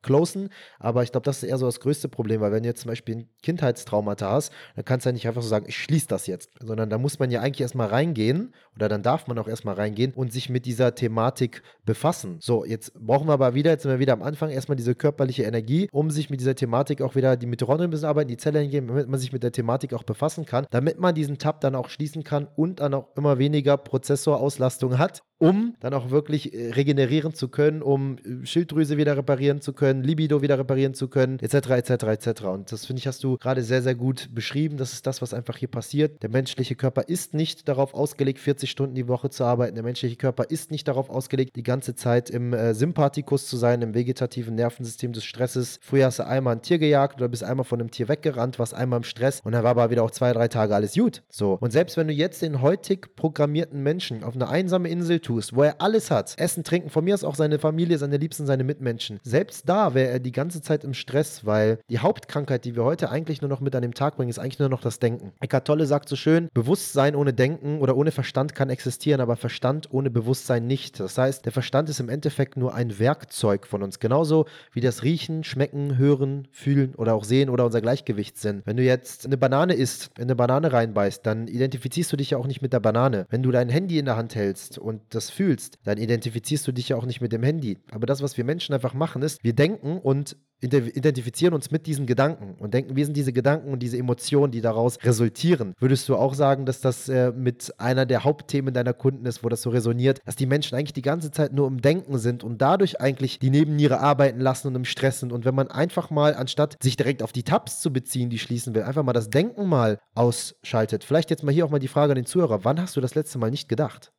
closen. Aber ich glaube, das ist eher so das größte Problem, weil wenn du jetzt zum Beispiel ein Kindheitstraumata hast, dann kannst du ja nicht einfach so sagen, ich schließe das jetzt, sondern da muss man ja eigentlich erstmal reingehen oder dann darf man auch erstmal reingehen und sich mit dieser Thematik befassen. So, jetzt brauchen wir aber wieder, jetzt sind wir wieder am Anfang, erstmal diese körperliche Energie, um sich mit dieser Thematik auch wieder die Mitochondrien bisschen arbeiten, die Zelle hingehen, damit man sich mit der Thematik auch befassen kann, damit man diesen Tab dann auch schließen kann und dann auch immer weniger Prozessorauslastung hat um dann auch wirklich äh, regenerieren zu können, um äh, Schilddrüse wieder reparieren zu können, Libido wieder reparieren zu können, etc., etc., etc. Und das finde ich, hast du gerade sehr, sehr gut beschrieben. Das ist das, was einfach hier passiert. Der menschliche Körper ist nicht darauf ausgelegt, 40 Stunden die Woche zu arbeiten. Der menschliche Körper ist nicht darauf ausgelegt, die ganze Zeit im äh, Sympathikus zu sein, im vegetativen Nervensystem des Stresses. Früher hast du einmal ein Tier gejagt oder bist einmal von einem Tier weggerannt, warst einmal im Stress und dann war aber wieder auch zwei, drei Tage alles gut. So. Und selbst wenn du jetzt den heutig programmierten Menschen auf eine einsame Insel tust, wo er alles hat. Essen, trinken, von mir ist auch seine Familie, seine Liebsten, seine Mitmenschen. Selbst da wäre er die ganze Zeit im Stress, weil die Hauptkrankheit, die wir heute eigentlich nur noch mit an den Tag bringen, ist eigentlich nur noch das Denken. Eckart Tolle sagt so schön, Bewusstsein ohne Denken oder ohne Verstand kann existieren, aber Verstand ohne Bewusstsein nicht. Das heißt, der Verstand ist im Endeffekt nur ein Werkzeug von uns. Genauso wie das Riechen, Schmecken, Hören, Fühlen oder auch Sehen oder unser Gleichgewichtssinn. Wenn du jetzt eine Banane isst, in eine Banane reinbeißt, dann identifizierst du dich ja auch nicht mit der Banane. Wenn du dein Handy in der Hand hältst und das fühlst, dann identifizierst du dich ja auch nicht mit dem Handy. Aber das, was wir Menschen einfach machen, ist, wir denken und identifizieren uns mit diesen Gedanken und denken, wir sind diese Gedanken und diese Emotionen, die daraus resultieren. Würdest du auch sagen, dass das äh, mit einer der Hauptthemen deiner Kunden ist, wo das so resoniert, dass die Menschen eigentlich die ganze Zeit nur im Denken sind und dadurch eigentlich die Nebenniere arbeiten lassen und im Stress sind. Und wenn man einfach mal, anstatt sich direkt auf die Tabs zu beziehen, die schließen will, einfach mal das Denken mal ausschaltet. Vielleicht jetzt mal hier auch mal die Frage an den Zuhörer, wann hast du das letzte Mal nicht gedacht?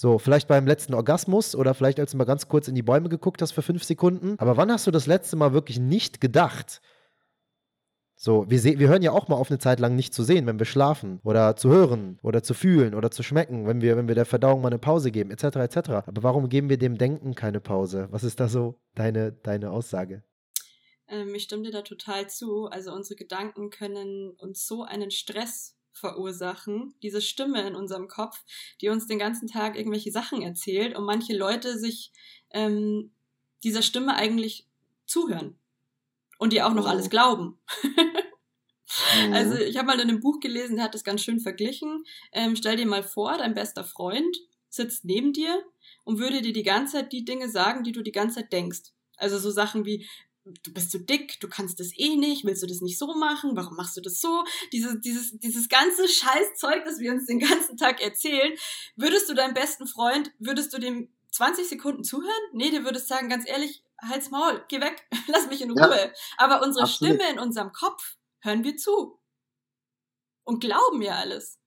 So, vielleicht beim letzten Orgasmus oder vielleicht als du mal ganz kurz in die Bäume geguckt hast für fünf Sekunden. Aber wann hast du das letzte Mal wirklich nicht gedacht? So, wir, wir hören ja auch mal auf eine Zeit lang nicht zu sehen, wenn wir schlafen oder zu hören oder zu fühlen oder zu schmecken, wenn wir, wenn wir der Verdauung mal eine Pause geben, etc. etc. Aber warum geben wir dem Denken keine Pause? Was ist da so deine, deine Aussage? Ähm, ich stimme dir da total zu. Also unsere Gedanken können uns so einen Stress verursachen, diese Stimme in unserem Kopf, die uns den ganzen Tag irgendwelche Sachen erzählt und manche Leute sich ähm, dieser Stimme eigentlich zuhören und die auch noch alles oh. glauben. Also mhm. ich habe mal in einem Buch gelesen, der hat das ganz schön verglichen. Ähm, stell dir mal vor, dein bester Freund sitzt neben dir und würde dir die ganze Zeit die Dinge sagen, die du die ganze Zeit denkst. Also so Sachen wie, du bist zu dick, du kannst das eh nicht, willst du das nicht so machen, warum machst du das so? Dieses, dieses, dieses ganze Scheißzeug, das wir uns den ganzen Tag erzählen, würdest du deinem besten Freund, würdest du dem 20 Sekunden zuhören? Nee, du würdest sagen, ganz ehrlich, halt's Maul, geh weg, lass mich in Ruhe. Ja, Aber unsere absolut. Stimme in unserem Kopf hören wir zu. Und glauben ja alles.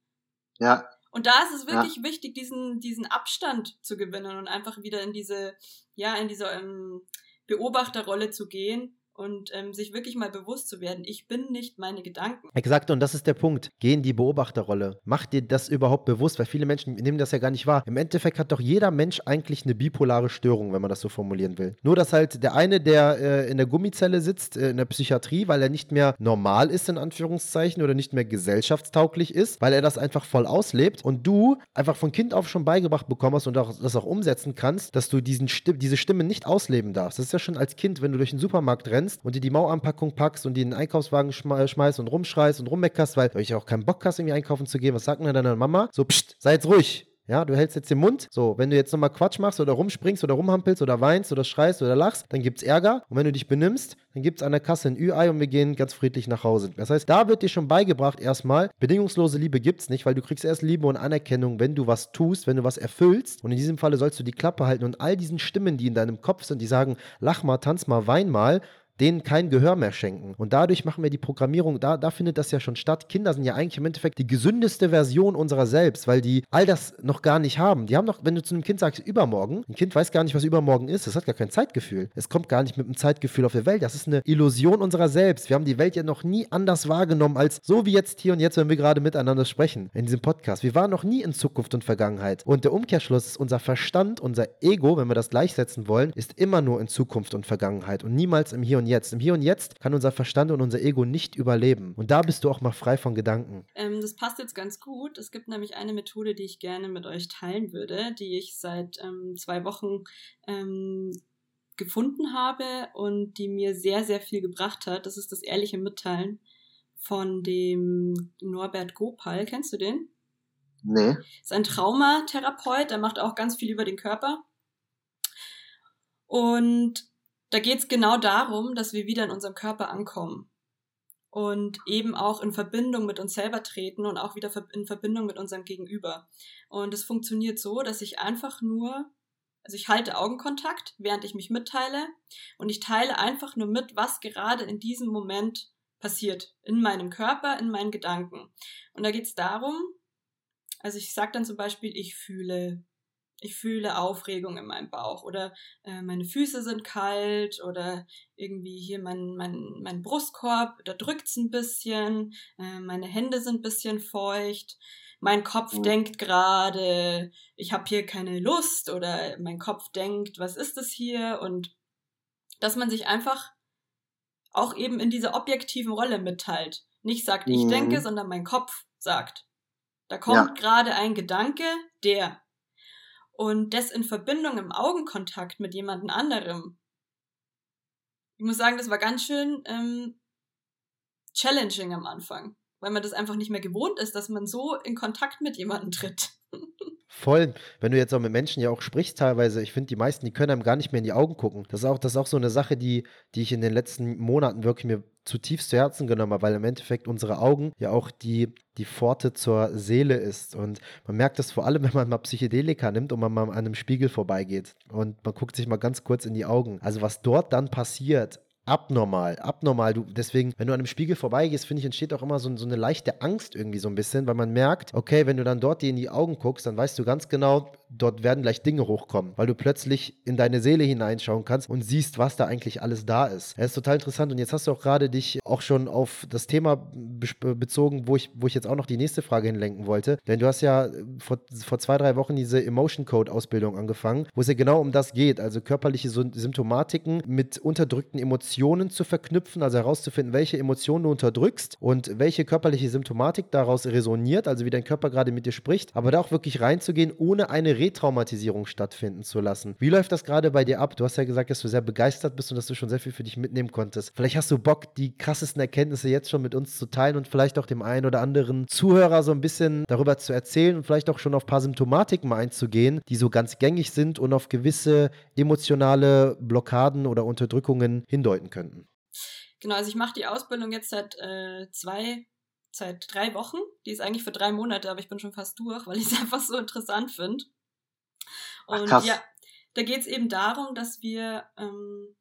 Ja. Und da ist es wirklich ja. wichtig, diesen, diesen Abstand zu gewinnen und einfach wieder in diese, ja, in diese ähm, Beobachterrolle zu gehen und ähm, sich wirklich mal bewusst zu werden, ich bin nicht meine Gedanken. Exakt, und das ist der Punkt. Geh in die Beobachterrolle. Mach dir das überhaupt bewusst, weil viele Menschen nehmen das ja gar nicht wahr. Im Endeffekt hat doch jeder Mensch eigentlich eine bipolare Störung, wenn man das so formulieren will. Nur, dass halt der eine, der äh, in der Gummizelle sitzt, äh, in der Psychiatrie, weil er nicht mehr normal ist, in Anführungszeichen, oder nicht mehr gesellschaftstauglich ist, weil er das einfach voll auslebt und du einfach von Kind auf schon beigebracht bekommst und auch, das auch umsetzen kannst, dass du diesen Stimm diese Stimme nicht ausleben darfst. Das ist ja schon als Kind, wenn du durch den Supermarkt rennst, rennst und dir die Mauanpackung packst und die in den Einkaufswagen schmeißt und rumschreist und rummeckerst, weil ja auch keinen Bock hast, irgendwie einkaufen zu gehen. Was sagt denn deine Mama? So, pst, sei jetzt ruhig. Ja, du hältst jetzt den Mund. So, wenn du jetzt nochmal Quatsch machst oder rumspringst oder rumhampelst oder weinst oder schreist oder lachst, dann gibt's Ärger. Und wenn du dich benimmst, dann gibt's an der Kasse ein Ü-Ei und wir gehen ganz friedlich nach Hause. Das heißt, da wird dir schon beigebracht erstmal, bedingungslose Liebe gibt's nicht, weil du kriegst erst Liebe und Anerkennung, wenn du was tust, wenn du was erfüllst. Und in diesem Falle sollst du die Klappe halten und all diesen Stimmen, die in deinem Kopf sind, die sagen, lach mal, tanz mal, wein mal, denen kein Gehör mehr schenken. Und dadurch machen wir die Programmierung, da, da findet das ja schon statt. Kinder sind ja eigentlich im Endeffekt die gesündeste Version unserer selbst, weil die all das noch gar nicht haben. Die haben noch, wenn du zu einem Kind sagst, übermorgen, ein Kind weiß gar nicht, was übermorgen ist, es hat gar kein Zeitgefühl. Es kommt gar nicht mit einem Zeitgefühl auf der Welt. Das ist eine Illusion unserer selbst. Wir haben die Welt ja noch nie anders wahrgenommen, als so wie jetzt hier und jetzt, wenn wir gerade miteinander sprechen, in diesem Podcast. Wir waren noch nie in Zukunft und Vergangenheit. Und der Umkehrschluss ist, unser Verstand, unser Ego, wenn wir das gleichsetzen wollen, ist immer nur in Zukunft und Vergangenheit und niemals im Hier und Jetzt. Im Hier und Jetzt kann unser Verstand und unser Ego nicht überleben. Und da bist du auch mal frei von Gedanken. Ähm, das passt jetzt ganz gut. Es gibt nämlich eine Methode, die ich gerne mit euch teilen würde, die ich seit ähm, zwei Wochen ähm, gefunden habe und die mir sehr, sehr viel gebracht hat. Das ist das ehrliche Mitteilen von dem Norbert Gopal. Kennst du den? Nee. Ist ein Traumatherapeut, der macht auch ganz viel über den Körper. Und da geht es genau darum, dass wir wieder in unserem Körper ankommen und eben auch in Verbindung mit uns selber treten und auch wieder in Verbindung mit unserem Gegenüber. Und es funktioniert so, dass ich einfach nur, also ich halte Augenkontakt, während ich mich mitteile und ich teile einfach nur mit, was gerade in diesem Moment passiert, in meinem Körper, in meinen Gedanken. Und da geht es darum, also ich sage dann zum Beispiel, ich fühle ich fühle Aufregung in meinem Bauch oder äh, meine Füße sind kalt oder irgendwie hier mein, mein, mein Brustkorb, da drückt's ein bisschen, äh, meine Hände sind ein bisschen feucht, mein Kopf mhm. denkt gerade, ich habe hier keine Lust oder mein Kopf denkt, was ist das hier? Und dass man sich einfach auch eben in dieser objektiven Rolle mitteilt. Nicht sagt, ich mhm. denke, sondern mein Kopf sagt. Da kommt ja. gerade ein Gedanke, der und das in Verbindung im Augenkontakt mit jemandem anderem. Ich muss sagen, das war ganz schön ähm, challenging am Anfang, weil man das einfach nicht mehr gewohnt ist, dass man so in Kontakt mit jemandem tritt. Voll. Wenn du jetzt auch mit Menschen ja auch sprichst teilweise, ich finde, die meisten, die können einem gar nicht mehr in die Augen gucken. Das ist auch, das ist auch so eine Sache, die, die ich in den letzten Monaten wirklich mir zutiefst zu Herzen genommen habe, weil im Endeffekt unsere Augen ja auch die, die Pforte zur Seele ist. Und man merkt das vor allem, wenn man mal Psychedelika nimmt und man mal an einem Spiegel vorbeigeht und man guckt sich mal ganz kurz in die Augen. Also was dort dann passiert, abnormal, abnormal. Du, deswegen, wenn du an einem Spiegel vorbeigehst, finde ich, entsteht auch immer so, so, eine leichte Angst irgendwie so ein bisschen, weil man merkt, okay, wenn du dann dort dir in die Augen guckst, dann weißt du ganz genau, dort werden gleich Dinge hochkommen, weil du plötzlich in deine Seele hineinschauen kannst und siehst, was da eigentlich alles da ist. Es ist total interessant und jetzt hast du auch gerade dich auch schon auf das Thema bezogen, wo ich, wo ich jetzt auch noch die nächste Frage hinlenken wollte. Denn du hast ja vor, vor zwei, drei Wochen diese Emotion Code Ausbildung angefangen, wo es ja genau um das geht, also körperliche Symptomatiken mit unterdrückten Emotionen zu verknüpfen, also herauszufinden, welche Emotionen du unterdrückst und welche körperliche Symptomatik daraus resoniert, also wie dein Körper gerade mit dir spricht, aber da auch wirklich reinzugehen, ohne eine Retraumatisierung stattfinden zu lassen. Wie läuft das gerade bei dir ab? Du hast ja gesagt, dass du sehr begeistert bist und dass du schon sehr viel für dich mitnehmen konntest. Vielleicht hast du Bock, die krassesten Erkenntnisse jetzt schon mit uns zu teilen und vielleicht auch dem einen oder anderen Zuhörer so ein bisschen darüber zu erzählen und vielleicht auch schon auf ein paar Symptomatiken mal einzugehen, die so ganz gängig sind und auf gewisse emotionale Blockaden oder Unterdrückungen hindeuten könnten. Genau, also ich mache die Ausbildung jetzt seit äh, zwei, seit drei Wochen. Die ist eigentlich für drei Monate, aber ich bin schon fast durch, weil ich es einfach so interessant finde. Und Ach, ja, da geht es eben darum, dass wir, ähm,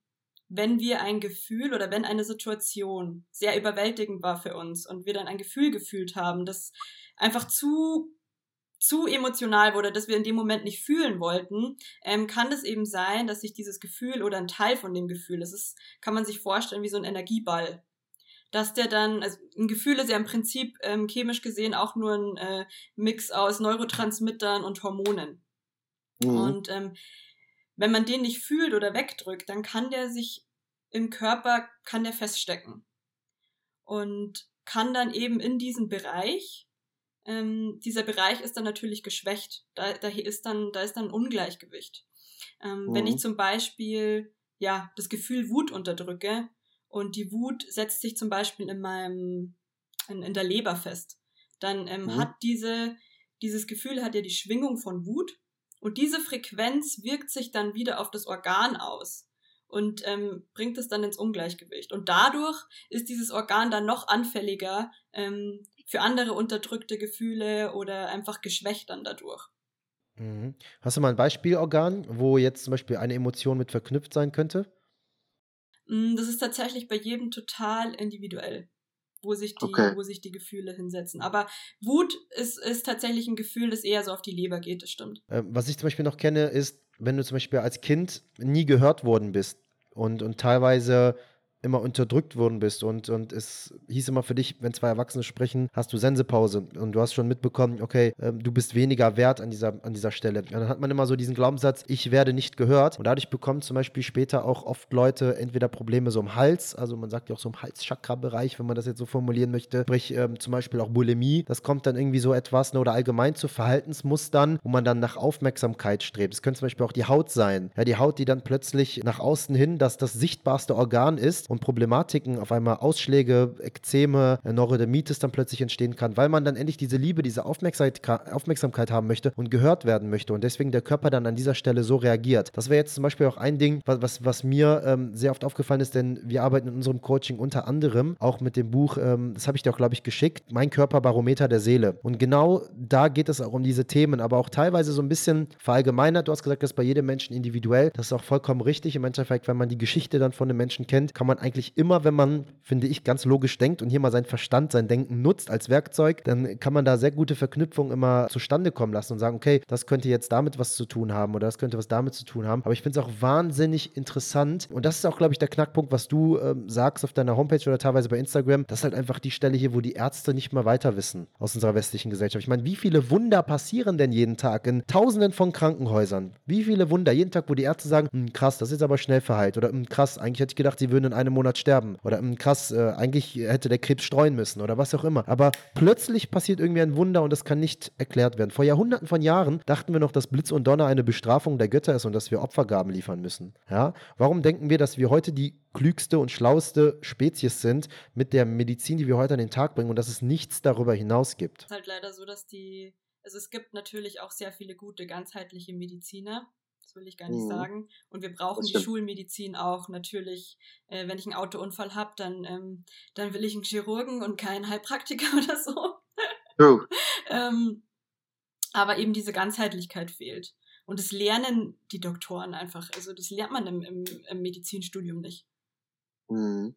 wenn wir ein Gefühl oder wenn eine Situation sehr überwältigend war für uns und wir dann ein Gefühl gefühlt haben, das einfach zu zu emotional wurde, dass wir in dem Moment nicht fühlen wollten, ähm, kann es eben sein, dass sich dieses Gefühl oder ein Teil von dem Gefühl, das ist, kann man sich vorstellen wie so ein Energieball, dass der dann, also ein Gefühl ist ja im Prinzip ähm, chemisch gesehen auch nur ein äh, Mix aus Neurotransmittern und Hormonen. Mhm. Und ähm, wenn man den nicht fühlt oder wegdrückt, dann kann der sich im Körper, kann der feststecken. Und kann dann eben in diesem Bereich ähm, dieser Bereich ist dann natürlich geschwächt. Da, da ist dann, da ist dann Ungleichgewicht. Ähm, mhm. Wenn ich mhm. zum Beispiel ja das Gefühl Wut unterdrücke und die Wut setzt sich zum Beispiel in meinem in, in der Leber fest, dann ähm, mhm. hat diese dieses Gefühl hat ja die Schwingung von Wut und diese Frequenz wirkt sich dann wieder auf das Organ aus und ähm, bringt es dann ins Ungleichgewicht. Und dadurch ist dieses Organ dann noch anfälliger ähm, für andere unterdrückte Gefühle oder einfach geschwächt dann dadurch. Mhm. Hast du mal ein Beispielorgan, wo jetzt zum Beispiel eine Emotion mit verknüpft sein könnte? Mm, das ist tatsächlich bei jedem total individuell, wo sich die, okay. wo sich die Gefühle hinsetzen. Aber Wut ist, ist tatsächlich ein Gefühl, das eher so auf die Leber geht, das stimmt. Ähm, was ich zum Beispiel noch kenne, ist, wenn du zum Beispiel als Kind nie gehört worden bist und, und teilweise immer unterdrückt worden bist. Und, und es hieß immer für dich, wenn zwei Erwachsene sprechen, hast du Sensepause. Und du hast schon mitbekommen, okay, ähm, du bist weniger wert an dieser, an dieser Stelle. Und dann hat man immer so diesen Glaubenssatz, ich werde nicht gehört. Und dadurch bekommen zum Beispiel später auch oft Leute entweder Probleme so im Hals, also man sagt ja auch so im Hals-Chakra-Bereich, wenn man das jetzt so formulieren möchte, sprich ähm, zum Beispiel auch Bulimie, das kommt dann irgendwie so etwas ne, oder allgemein zu Verhaltensmustern, wo man dann nach Aufmerksamkeit strebt. Es könnte zum Beispiel auch die Haut sein, ja, die Haut, die dann plötzlich nach außen hin, dass das sichtbarste Organ ist und Problematiken, auf einmal Ausschläge, Ekzeme, Neurodermitis dann plötzlich entstehen kann, weil man dann endlich diese Liebe, diese Aufmerksamkeit, haben möchte und gehört werden möchte und deswegen der Körper dann an dieser Stelle so reagiert. Das wäre jetzt zum Beispiel auch ein Ding, was, was, was mir ähm, sehr oft aufgefallen ist, denn wir arbeiten in unserem Coaching unter anderem auch mit dem Buch, ähm, das habe ich dir auch, glaube ich, geschickt, Mein Körperbarometer der Seele. Und genau da geht es auch um diese Themen, aber auch teilweise so ein bisschen verallgemeinert. Du hast gesagt, das ist bei jedem Menschen individuell. Das ist auch vollkommen richtig. Im Endeffekt, wenn man die Geschichte dann von einem Menschen kennt, kann man eigentlich immer, wenn man, finde ich, ganz logisch denkt und hier mal seinen Verstand, sein Denken nutzt als Werkzeug, dann kann man da sehr gute Verknüpfungen immer zustande kommen lassen und sagen, okay, das könnte jetzt damit was zu tun haben oder das könnte was damit zu tun haben. Aber ich finde es auch wahnsinnig interessant und das ist auch, glaube ich, der Knackpunkt, was du ähm, sagst auf deiner Homepage oder teilweise bei Instagram. Das ist halt einfach die Stelle hier, wo die Ärzte nicht mehr weiter wissen aus unserer westlichen Gesellschaft. Ich meine, wie viele Wunder passieren denn jeden Tag in Tausenden von Krankenhäusern? Wie viele Wunder jeden Tag, wo die Ärzte sagen, hm, krass, das ist aber schnell verheilt oder hm, krass, eigentlich hätte ich gedacht, sie würden in einem Monat sterben. Oder hm, krass, äh, eigentlich hätte der Krebs streuen müssen oder was auch immer. Aber plötzlich passiert irgendwie ein Wunder und das kann nicht erklärt werden. Vor Jahrhunderten von Jahren dachten wir noch, dass Blitz und Donner eine Bestrafung der Götter ist und dass wir Opfergaben liefern müssen. Ja? Warum denken wir, dass wir heute die klügste und schlauste Spezies sind mit der Medizin, die wir heute an den Tag bringen und dass es nichts darüber hinaus gibt? Es ist halt leider so, dass die also es gibt natürlich auch sehr viele gute ganzheitliche Mediziner, das will ich gar nicht mhm. sagen. Und wir brauchen die Schulmedizin auch natürlich. Äh, wenn ich einen Autounfall habe, dann, ähm, dann will ich einen Chirurgen und keinen Heilpraktiker oder so. Ähm, aber eben diese Ganzheitlichkeit fehlt. Und das lernen die Doktoren einfach. Also das lernt man im, im, im Medizinstudium nicht. Mhm.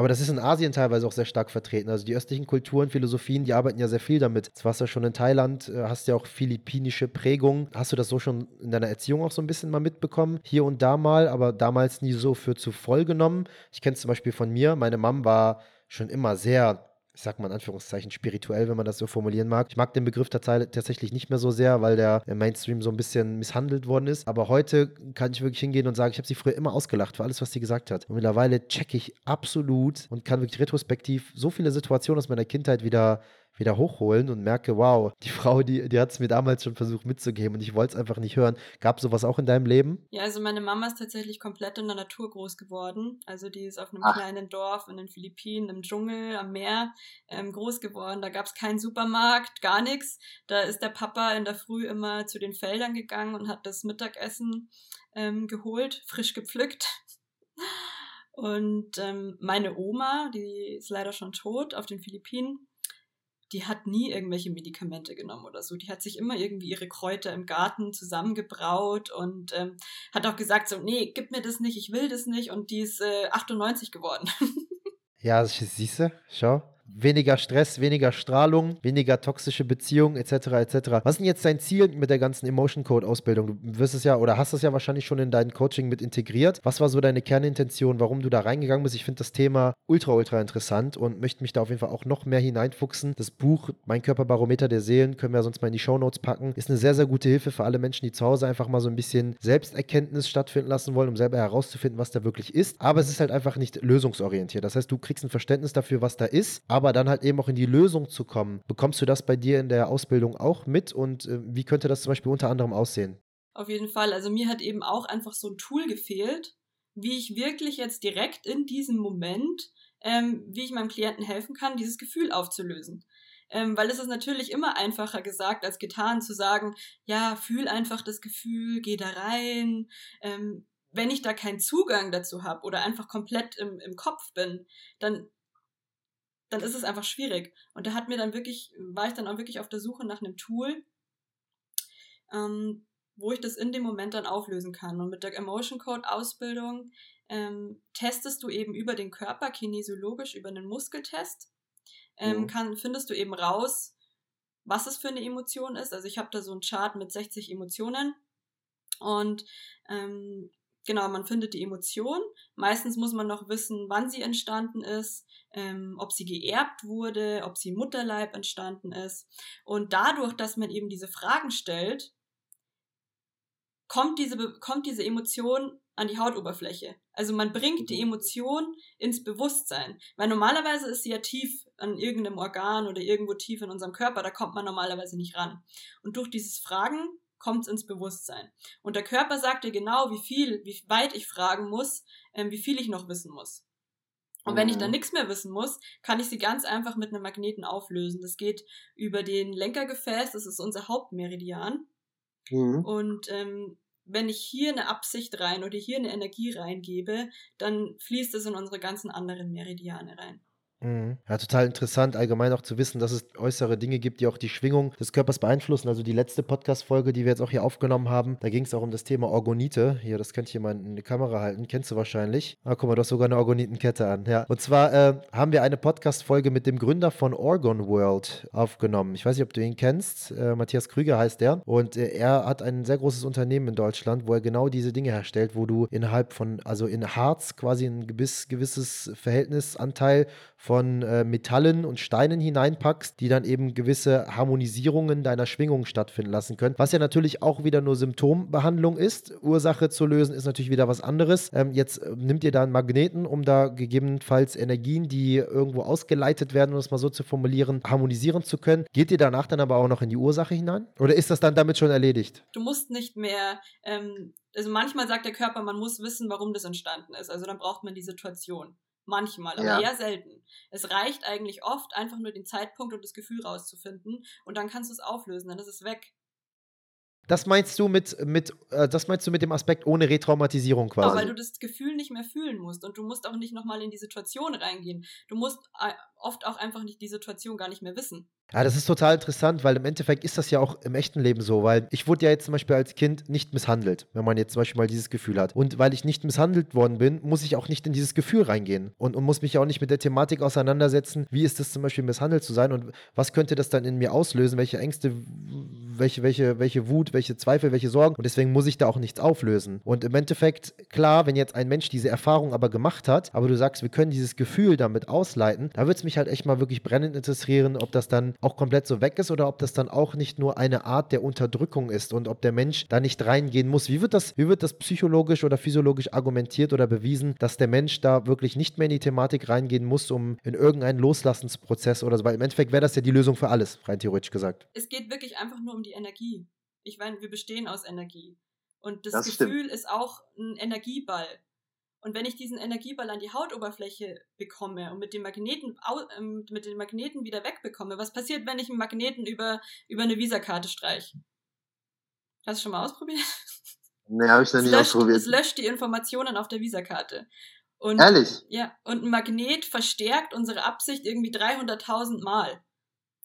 Aber das ist in Asien teilweise auch sehr stark vertreten. Also die östlichen Kulturen, Philosophien, die arbeiten ja sehr viel damit. Jetzt warst du ja schon in Thailand, äh, hast ja auch philippinische Prägung. Hast du das so schon in deiner Erziehung auch so ein bisschen mal mitbekommen? Hier und da mal, aber damals nie so für zu voll genommen. Ich kenne es zum Beispiel von mir. Meine Mom war schon immer sehr ich sag mal in Anführungszeichen, spirituell, wenn man das so formulieren mag. Ich mag den Begriff tatsächlich nicht mehr so sehr, weil der im Mainstream so ein bisschen misshandelt worden ist. Aber heute kann ich wirklich hingehen und sagen, ich habe sie früher immer ausgelacht für alles, was sie gesagt hat. Und mittlerweile checke ich absolut und kann wirklich retrospektiv so viele Situationen aus meiner Kindheit wieder wieder hochholen und merke, wow, die Frau, die, die hat es mir damals schon versucht mitzugeben und ich wollte es einfach nicht hören. Gab es sowas auch in deinem Leben? Ja, also meine Mama ist tatsächlich komplett in der Natur groß geworden. Also die ist auf einem Ach. kleinen Dorf in den Philippinen, im Dschungel, am Meer ähm, groß geworden. Da gab es keinen Supermarkt, gar nichts. Da ist der Papa in der Früh immer zu den Feldern gegangen und hat das Mittagessen ähm, geholt, frisch gepflückt. Und ähm, meine Oma, die ist leider schon tot auf den Philippinen, die hat nie irgendwelche Medikamente genommen oder so. Die hat sich immer irgendwie ihre Kräuter im Garten zusammengebraut und ähm, hat auch gesagt so, nee, gib mir das nicht, ich will das nicht. Und die ist äh, 98 geworden. ja, siehst du, schau weniger Stress, weniger Strahlung, weniger toxische Beziehungen etc. etc. Was ist denn jetzt dein Ziel mit der ganzen Emotion Code Ausbildung? Du wirst es ja oder hast es ja wahrscheinlich schon in dein Coaching mit integriert. Was war so deine Kernintention, warum du da reingegangen bist? Ich finde das Thema ultra ultra interessant und möchte mich da auf jeden Fall auch noch mehr hineinfuchsen. Das Buch Mein Körperbarometer der Seelen können wir sonst mal in die Show Notes packen. Ist eine sehr sehr gute Hilfe für alle Menschen, die zu Hause einfach mal so ein bisschen Selbsterkenntnis stattfinden lassen wollen, um selber herauszufinden, was da wirklich ist. Aber es ist halt einfach nicht lösungsorientiert. Das heißt, du kriegst ein Verständnis dafür, was da ist, aber aber dann halt eben auch in die Lösung zu kommen. Bekommst du das bei dir in der Ausbildung auch mit und äh, wie könnte das zum Beispiel unter anderem aussehen? Auf jeden Fall. Also mir hat eben auch einfach so ein Tool gefehlt, wie ich wirklich jetzt direkt in diesem Moment, ähm, wie ich meinem Klienten helfen kann, dieses Gefühl aufzulösen. Ähm, weil es ist natürlich immer einfacher gesagt als getan zu sagen, ja, fühl einfach das Gefühl, geh da rein. Ähm, wenn ich da keinen Zugang dazu habe oder einfach komplett im, im Kopf bin, dann dann ist es einfach schwierig. Und da hat mir dann wirklich, war ich dann auch wirklich auf der Suche nach einem Tool, ähm, wo ich das in dem Moment dann auflösen kann. Und mit der Emotion Code Ausbildung ähm, testest du eben über den Körper kinesiologisch über einen Muskeltest, ähm, mhm. kann, findest du eben raus, was es für eine Emotion ist. Also ich habe da so einen Chart mit 60 Emotionen und ähm, genau, man findet die Emotion. Meistens muss man noch wissen, wann sie entstanden ist, ähm, ob sie geerbt wurde, ob sie im Mutterleib entstanden ist. Und dadurch, dass man eben diese Fragen stellt, kommt diese, kommt diese Emotion an die Hautoberfläche. Also man bringt die mhm. Emotion ins Bewusstsein. Weil normalerweise ist sie ja tief an irgendeinem Organ oder irgendwo tief in unserem Körper, da kommt man normalerweise nicht ran. Und durch dieses Fragen kommt es ins Bewusstsein. Und der Körper sagt dir genau, wie viel, wie weit ich fragen muss, ähm, wie viel ich noch wissen muss. Und wenn ich dann mhm. nichts mehr wissen muss, kann ich sie ganz einfach mit einem Magneten auflösen. Das geht über den Lenkergefäß, das ist unser Hauptmeridian. Mhm. Und ähm, wenn ich hier eine Absicht rein oder hier eine Energie reingebe, dann fließt es in unsere ganzen anderen Meridiane rein. Mhm. Ja, total interessant, allgemein auch zu wissen, dass es äußere Dinge gibt, die auch die Schwingung des Körpers beeinflussen. Also die letzte Podcast-Folge, die wir jetzt auch hier aufgenommen haben, da ging es auch um das Thema Orgonite. Hier, das könnte mal in die Kamera halten. Kennst du wahrscheinlich. Ah, guck mal, du hast sogar eine Orgonitenkette an. Ja. Und zwar äh, haben wir eine Podcast-Folge mit dem Gründer von Orgon World aufgenommen. Ich weiß nicht, ob du ihn kennst. Äh, Matthias Krüger heißt der. Und äh, er hat ein sehr großes Unternehmen in Deutschland, wo er genau diese Dinge herstellt, wo du innerhalb von, also in Harz quasi ein gewiss, gewisses Verhältnisanteil von äh, Metallen und Steinen hineinpackst, die dann eben gewisse Harmonisierungen deiner Schwingung stattfinden lassen können. Was ja natürlich auch wieder nur Symptombehandlung ist. Ursache zu lösen ist natürlich wieder was anderes. Ähm, jetzt äh, nimmt ihr da einen Magneten, um da gegebenenfalls Energien, die irgendwo ausgeleitet werden, um das mal so zu formulieren, harmonisieren zu können. Geht ihr danach dann aber auch noch in die Ursache hinein? Oder ist das dann damit schon erledigt? Du musst nicht mehr ähm, also manchmal sagt der Körper, man muss wissen, warum das entstanden ist. Also dann braucht man die Situation. Manchmal, aber ja. eher selten. Es reicht eigentlich oft, einfach nur den Zeitpunkt und das Gefühl rauszufinden und dann kannst du es auflösen, dann ist es weg. Das meinst du mit, mit äh, das meinst du mit dem Aspekt ohne Retraumatisierung quasi? Genau, weil du das Gefühl nicht mehr fühlen musst und du musst auch nicht nochmal in die Situation reingehen. Du musst äh, oft auch einfach nicht die Situation gar nicht mehr wissen. Ja, das ist total interessant, weil im Endeffekt ist das ja auch im echten Leben so, weil ich wurde ja jetzt zum Beispiel als Kind nicht misshandelt, wenn man jetzt zum Beispiel mal dieses Gefühl hat. Und weil ich nicht misshandelt worden bin, muss ich auch nicht in dieses Gefühl reingehen und, und muss mich auch nicht mit der Thematik auseinandersetzen, wie ist es zum Beispiel misshandelt zu sein und was könnte das dann in mir auslösen, welche Ängste, welche, welche, welche Wut, welche Zweifel, welche Sorgen und deswegen muss ich da auch nichts auflösen. Und im Endeffekt, klar, wenn jetzt ein Mensch diese Erfahrung aber gemacht hat, aber du sagst, wir können dieses Gefühl damit ausleiten, da würde es mich halt echt mal wirklich brennend interessieren, ob das dann auch komplett so weg ist oder ob das dann auch nicht nur eine Art der Unterdrückung ist und ob der Mensch da nicht reingehen muss. Wie wird das, wie wird das psychologisch oder physiologisch argumentiert oder bewiesen, dass der Mensch da wirklich nicht mehr in die Thematik reingehen muss, um in irgendeinen Loslassensprozess oder so, weil im Endeffekt wäre das ja die Lösung für alles, rein theoretisch gesagt. Es geht wirklich einfach nur um die Energie. Ich meine, wir bestehen aus Energie. Und das, Das Gefühl ist auch ein Energieball. Und wenn ich diesen Energieball an die Hautoberfläche bekomme und mit dem Magneten, ähm, mit den Magneten wieder wegbekomme, was passiert, wenn ich einen Magneten über, über eine Visakarte streiche? Hast du schon mal ausprobiert? Nee, habe ich noch Es nie löscht, ausprobiert. es löscht die Informationen auf der Visakarte. Und, Ehrlich? Ja, und ein Magnet verstärkt unsere Absicht irgendwie 300.000 Mal.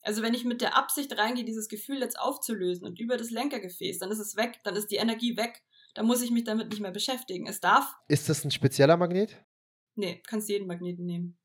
Also wenn ich mit der Absicht reingehe, dieses Gefühl jetzt aufzulösen und über das Lenkergefäß, dann ist es weg, dann ist die Energie weg. Dann muss ich mich damit nicht mehr beschäftigen. Es darf, Ist das ein spezieller Magnet? nee, kannst jeden Magneten nehmen.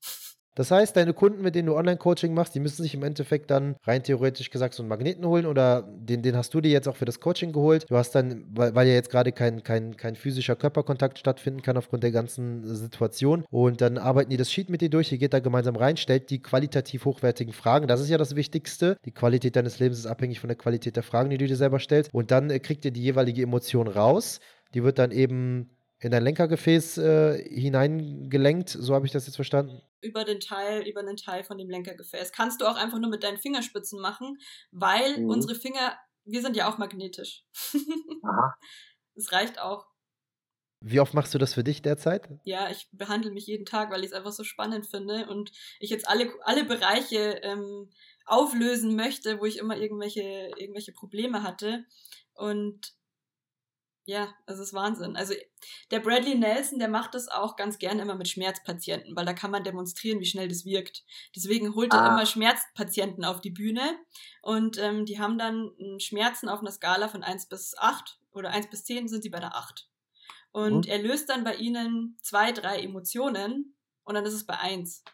Das heißt, deine Kunden, mit denen du Online-Coaching machst, die müssen sich im Endeffekt dann rein theoretisch gesagt so einen Magneten holen oder den, den hast du dir jetzt auch für das Coaching geholt. Du hast dann, weil, weil ja jetzt gerade kein, kein, kein physischer Körperkontakt stattfinden kann aufgrund der ganzen Situation und dann arbeiten die das Sheet mit dir durch, ihr geht da gemeinsam rein, stellt die qualitativ hochwertigen Fragen. Das ist ja das Wichtigste. Die Qualität deines Lebens ist abhängig von der Qualität der Fragen, die du dir selber stellst und dann äh, kriegt ihr die jeweilige Emotion raus. Die wird dann eben in dein Lenkergefäß äh, hineingelenkt, so habe ich das jetzt verstanden. Über den Teil, über den Teil von dem Lenkergefäß. Kannst du auch einfach nur mit deinen Fingerspitzen machen, weil Mhm. unsere Finger, wir sind ja auch magnetisch. Aha. Das reicht auch. Wie oft machst du das für dich derzeit? ja, ich behandle mich jeden Tag, weil ich es einfach so spannend finde und ich jetzt alle, alle Bereiche ähm, auflösen möchte, wo ich immer irgendwelche, irgendwelche Probleme hatte. Und ja, es ist Wahnsinn. Also der Bradley Nelson, der macht das auch ganz gerne immer mit Schmerzpatienten, weil da kann man demonstrieren, wie schnell das wirkt. Deswegen holt er Ah. immer Schmerzpatienten auf die Bühne und ähm, die haben dann Schmerzen auf einer Skala von 1 bis 8 oder 1 bis 10 sind sie bei der 8. Und Mhm. er löst dann bei ihnen zwei, drei Emotionen und dann ist es bei 1.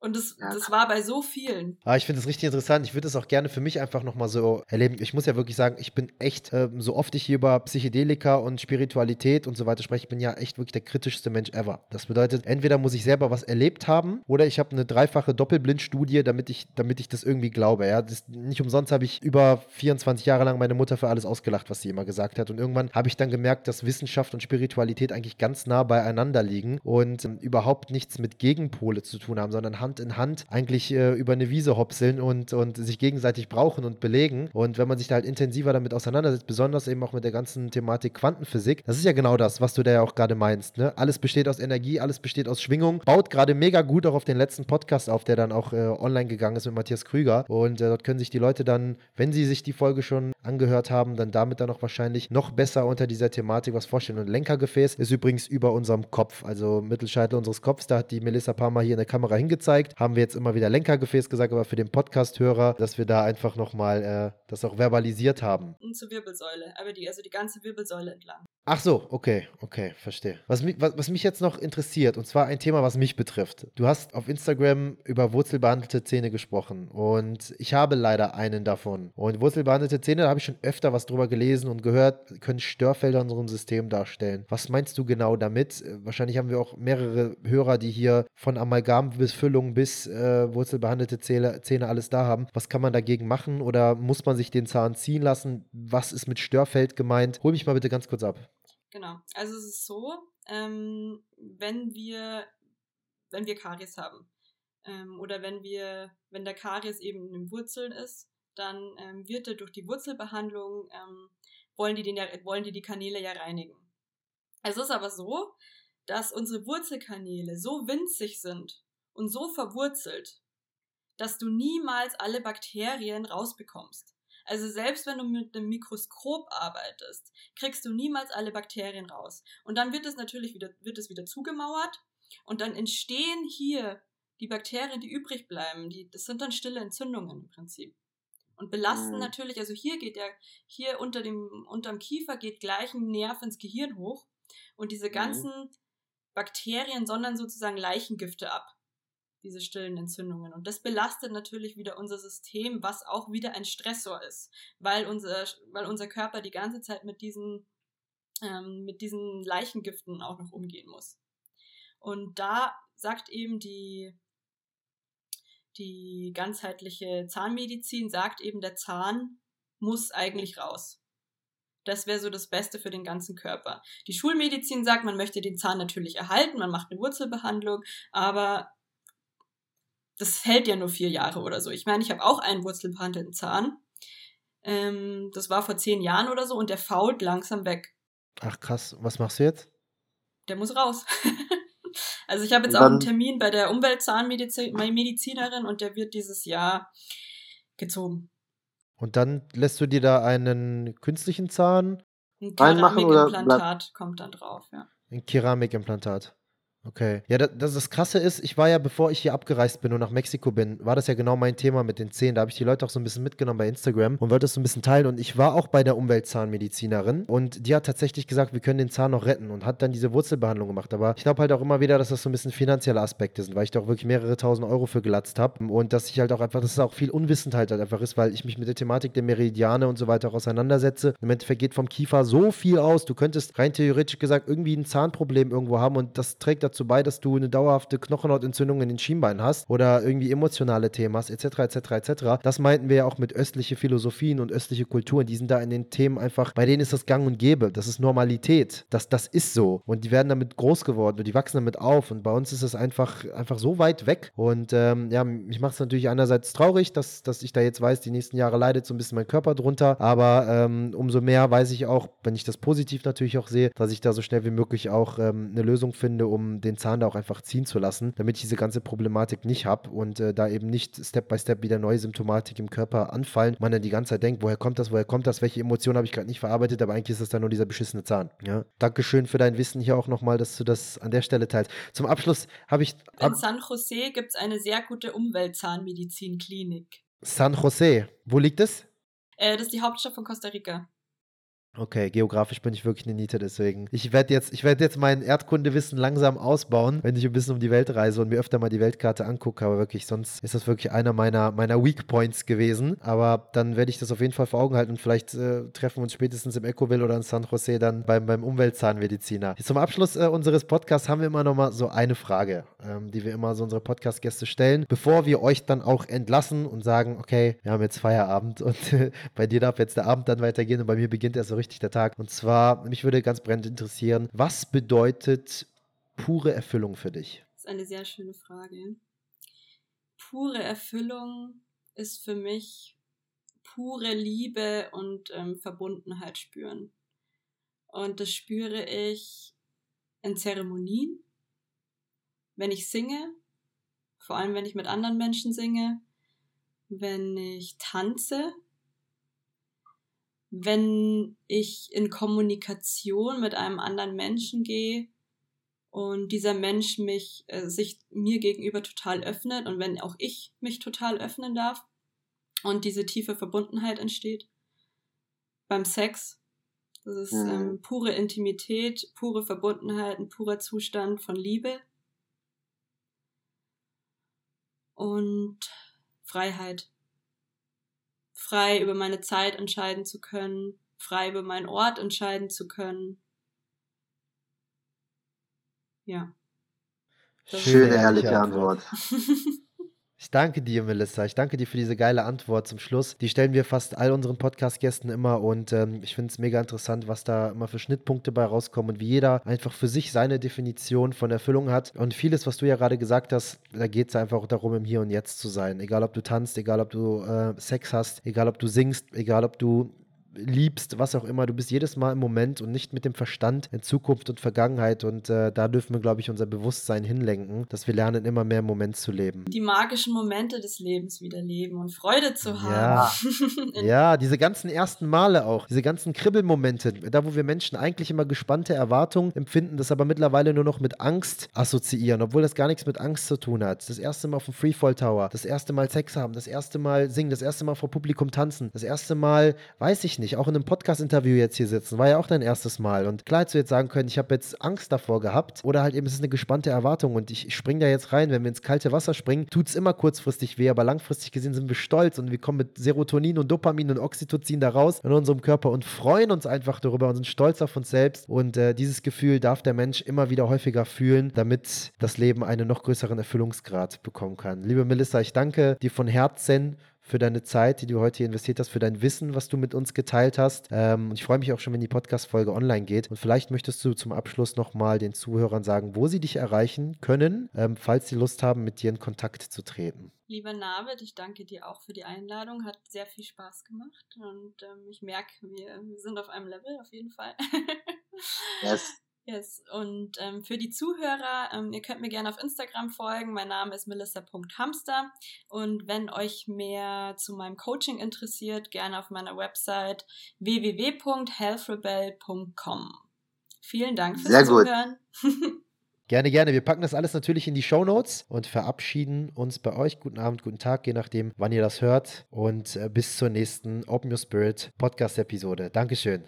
Und das, Ja. das war bei so vielen. Ah, ich finde das richtig interessant. Ich würde das auch gerne für mich einfach nochmal so erleben. Ich muss ja wirklich sagen, ich bin echt, ähm, so oft ich hier über Psychedelika und Spiritualität und so weiter spreche, ich bin ja echt wirklich der kritischste Mensch ever. Das bedeutet, entweder muss ich selber was erlebt haben oder ich habe eine dreifache Doppelblindstudie, damit ich, damit ich das irgendwie glaube. Ja? Das, nicht umsonst habe ich über 24 Jahre lang meine Mutter für alles ausgelacht, was sie immer gesagt hat. Und irgendwann habe ich dann gemerkt, dass Wissenschaft und Spiritualität eigentlich ganz nah beieinander liegen und ähm, überhaupt nichts mit Gegenpole zu tun haben, sondern Hand in Hand eigentlich äh, über eine Wiese hopseln und, und sich gegenseitig brauchen und belegen. Und wenn man sich da halt intensiver damit auseinandersetzt, besonders eben auch mit der ganzen Thematik Quantenphysik, das ist ja genau das, was du da ja auch gerade meinst. Ne? Alles besteht aus Energie, alles besteht aus Schwingung. Baut gerade mega gut auch auf den letzten Podcast auf, der dann auch äh, online gegangen ist mit Matthias Krüger. Und äh, dort können sich die Leute dann, wenn sie sich die Folge schon angehört haben, dann damit dann auch wahrscheinlich noch besser unter dieser Thematik was vorstellen. Und Lenkergefäß ist übrigens über unserem Kopf, also Mittelscheitel unseres Kopfs. Da hat die Melissa Palmer hier in der Kamera hingezeigt. Haben wir jetzt immer wieder Lenkergefäß gesagt, aber für den Podcast-Hörer, dass wir da einfach nochmal äh, das auch verbalisiert haben. Und zur Wirbelsäule. Aber die, also die ganze Wirbelsäule entlang. Ach so, okay, okay, verstehe. Was mich, was, was mich jetzt noch interessiert, und zwar ein Thema, was mich betrifft. Du hast auf Instagram über wurzelbehandelte Zähne gesprochen und ich habe leider einen davon. Und wurzelbehandelte Zähne, da habe ich schon öfter was drüber gelesen und gehört, können Störfelder in unserem System darstellen. Was meinst du genau damit? Wahrscheinlich haben wir auch mehrere Hörer, die hier von Amalgam bis Füllung bis äh, wurzelbehandelte Zähne, Zähne alles da haben. Was kann man dagegen machen oder muss man sich den Zahn ziehen lassen? Was ist mit Störfeld gemeint? Hol mich mal bitte ganz kurz ab. Genau. Also es ist so, ähm, wenn wir, wenn wir Karies haben ähm, oder wenn wir, wenn der Karies eben in den Wurzeln ist, dann ähm, wird er durch die Wurzelbehandlung ähm, wollen die den ja, wollen die die Kanäle ja reinigen. Es ist aber so, dass unsere Wurzelkanäle so winzig sind und so verwurzelt, dass du niemals alle Bakterien rausbekommst. Also selbst wenn du mit einem Mikroskop arbeitest, kriegst du niemals alle Bakterien raus. Und dann wird es natürlich wieder, wird es wieder zugemauert und dann entstehen hier die Bakterien, die übrig bleiben. Die, das sind dann stille Entzündungen im Prinzip. Und belasten mhm. natürlich, also hier geht der, hier unter dem, unterm Kiefer geht gleich ein Nerv ins Gehirn hoch und diese mhm. ganzen mhm. Bakterien sondern sozusagen Leichengifte ab diese stillen Entzündungen. Und das belastet natürlich wieder unser System, was auch wieder ein Stressor ist, weil unser, weil unser Körper die ganze Zeit mit diesen, ähm, mit diesen Leichengiften auch noch umgehen muss. Und da sagt eben die, die ganzheitliche Zahnmedizin, sagt eben, der Zahn muss eigentlich raus. Das wäre so das Beste für den ganzen Körper. Die Schulmedizin sagt, man möchte den Zahn natürlich erhalten, man macht eine Wurzelbehandlung, aber das hält ja nur vier Jahre oder so. Ich meine, ich habe auch einen wurzelbehandelten Zahn. Ähm, das war vor zehn Jahren oder so und der fault langsam weg. Ach krass, was machst du jetzt? Der muss raus. also ich habe jetzt auch einen Termin bei der Umweltzahnmedizinerin und der wird dieses Jahr gezogen. Und dann lässt du dir da einen künstlichen Zahn ein Keramikimplantat kommt dann drauf, ja. Ein Keramikimplantat. Okay. Ja, das, das, Krasse ist, ich war ja, bevor ich hier abgereist bin und nach Mexiko bin, war das ja genau mein Thema mit den Zähnen. Da habe ich die Leute auch so ein bisschen mitgenommen bei Instagram und wollte das so ein bisschen teilen. Und ich war auch bei der Umweltzahnmedizinerin und die hat tatsächlich gesagt, wir können den Zahn noch retten und hat dann diese Wurzelbehandlung gemacht. Aber ich glaube halt auch immer wieder, dass das so ein bisschen finanzielle Aspekte sind, weil ich da auch wirklich mehrere tausend Euro für gelatzt habe und dass ich halt auch einfach, dass es auch viel Unwissenheit halt einfach ist, weil ich mich mit der Thematik der Meridiane und so weiter auch auseinandersetze. Im Endeffekt geht vom Kiefer so viel aus. Du könntest rein theoretisch gesagt irgendwie ein Zahnproblem irgendwo haben und das trägt dazu bei, dass du eine dauerhafte Knochenhautentzündung in den Schienbeinen hast oder irgendwie emotionale Themen hast, etc., etc., etc. Das meinten wir ja auch mit östliche Philosophien und östliche Kulturen. Die sind da in den Themen einfach, bei denen ist das gang und gäbe. Das ist Normalität. Das, das ist so. Und die werden damit groß geworden und die wachsen damit auf. Und bei uns ist es einfach, einfach so weit weg. Und ähm, ja, mich macht es natürlich einerseits traurig, dass, dass ich da jetzt weiß, die nächsten Jahre leidet so ein bisschen mein Körper drunter. Aber ähm, umso mehr weiß ich auch, wenn ich das positiv natürlich auch sehe, dass ich da so schnell wie möglich auch ähm, eine Lösung finde, um den Zahn da auch einfach ziehen zu lassen, damit ich diese ganze Problematik nicht habe und äh, da eben nicht Step by Step wieder neue Symptomatik im Körper anfallen. Man dann die ganze Zeit denkt, woher kommt das, woher kommt das, welche Emotionen habe ich gerade nicht verarbeitet, aber eigentlich ist das dann nur dieser beschissene Zahn. Ja? Dankeschön für dein Wissen hier auch nochmal, dass du das an der Stelle teilst. Zum Abschluss habe ich. In San Jose gibt es eine sehr gute Umweltzahnmedizin-Klinik. San Jose, wo liegt es? Äh, das ist die Hauptstadt von Costa Rica. Okay, geografisch bin ich wirklich eine Niete, deswegen. Ich werde jetzt, ich jetzt mein Erdkundewissen langsam ausbauen, wenn ich ein bisschen um die Welt reise und mir öfter mal die Weltkarte angucke. Aber wirklich, sonst ist das wirklich einer meiner, meiner Weak Points gewesen. Aber dann werde ich das auf jeden Fall vor Augen halten und vielleicht äh, treffen wir uns spätestens im Ecoville oder in San Jose dann beim, beim Umweltzahnmediziner. Zum Abschluss äh, unseres Podcasts haben wir immer noch mal so eine Frage, ähm, die wir immer so unsere Podcast-Gäste stellen, bevor wir euch dann auch entlassen und sagen, okay, wir haben jetzt Feierabend und bei dir darf jetzt der Abend dann weitergehen und bei mir beginnt erst so richtig richtig der Tag. Und zwar, mich würde ganz brennend interessieren, was bedeutet pure Erfüllung für dich? Das ist eine sehr schöne Frage. Pure Erfüllung ist für mich pure Liebe und ähm, Verbundenheit spüren. Und das spüre ich in Zeremonien, wenn ich singe, vor allem wenn ich mit anderen Menschen singe, wenn ich tanze, wenn ich in Kommunikation mit einem anderen Menschen gehe und dieser Mensch mich äh, sich mir gegenüber total öffnet und wenn auch ich mich total öffnen darf und diese tiefe Verbundenheit entsteht beim Sex. Das ist mhm. ähm, pure Intimität, pure Verbundenheit, ein purer Zustand von Liebe und Freiheit frei über meine Zeit entscheiden zu können, frei über meinen Ort entscheiden zu können. Ja. Schöne, ehrliche Antwort. Ich danke dir, Melissa. Ich danke dir für diese geile Antwort zum Schluss. Die stellen wir fast all unseren Podcast-Gästen immer und ähm, ich finde es mega interessant, was da immer für Schnittpunkte bei rauskommen und wie jeder einfach für sich seine Definition von Erfüllung hat. Und vieles, was du ja gerade gesagt hast, da geht es einfach auch darum, im Hier und Jetzt zu sein. Egal, ob du tanzt, egal, ob du äh, Sex hast, egal, ob du singst, egal, ob du liebst, was auch immer. Du bist jedes Mal im Moment und nicht mit dem Verstand in Zukunft und Vergangenheit. Und äh, da dürfen wir, glaube ich, unser Bewusstsein hinlenken, dass wir lernen, immer mehr im Moment zu leben. Die magischen Momente des Lebens wieder leben und Freude zu haben. Ja, ja diese ganzen ersten Male auch, diese ganzen Kribbelmomente, da wo wir Menschen eigentlich immer gespannte Erwartungen empfinden, das aber mittlerweile nur noch mit Angst assoziieren, obwohl das gar nichts mit Angst zu tun hat. Das erste Mal auf dem Freefall Tower, das erste Mal Sex haben, das erste Mal singen, das erste Mal vor Publikum tanzen, das erste Mal, weiß ich nicht, auch in einem Podcast-Interview jetzt hier sitzen, war ja auch dein erstes Mal. Und klar hättest du jetzt sagen können, ich habe jetzt Angst davor gehabt oder halt eben, es ist eine gespannte Erwartung und ich, ich springe da jetzt rein, wenn wir ins kalte Wasser springen, tut es immer kurzfristig weh, aber langfristig gesehen sind wir stolz und wir kommen mit Serotonin und Dopamin und Oxytocin da raus in unserem Körper und freuen uns einfach darüber und sind stolz auf uns selbst. Und äh, dieses Gefühl darf der Mensch immer wieder häufiger fühlen, damit das Leben einen noch größeren Erfüllungsgrad bekommen kann. Liebe Melissa, ich danke dir von Herzen für deine Zeit, die du heute hier investiert hast, für dein Wissen, was du mit uns geteilt hast. Ähm, und ich freue mich auch schon, wenn die Podcast-Folge online geht. Und vielleicht möchtest du zum Abschluss nochmal den Zuhörern sagen, wo sie dich erreichen können, ähm, falls sie Lust haben, mit dir in Kontakt zu treten. Lieber Navid, ich danke dir auch für die Einladung. Hat sehr viel Spaß gemacht und ähm, ich merke, wir, wir sind auf einem Level auf jeden Fall. yes. Yes, und ähm, für die Zuhörer, ähm, ihr könnt mir gerne auf Instagram folgen. Mein Name ist melissa.hamster. Und wenn euch mehr zu meinem Coaching interessiert, gerne auf meiner Website www.healthrebel.com. Vielen Dank fürs Sehr Zuhören. Gerne, gerne. Wir packen das alles natürlich in die Show Notes und verabschieden uns bei euch. Guten Abend, guten Tag, je nachdem, wann ihr das hört. Und äh, bis zur nächsten Open Your Spirit Podcast-Episode. Dankeschön.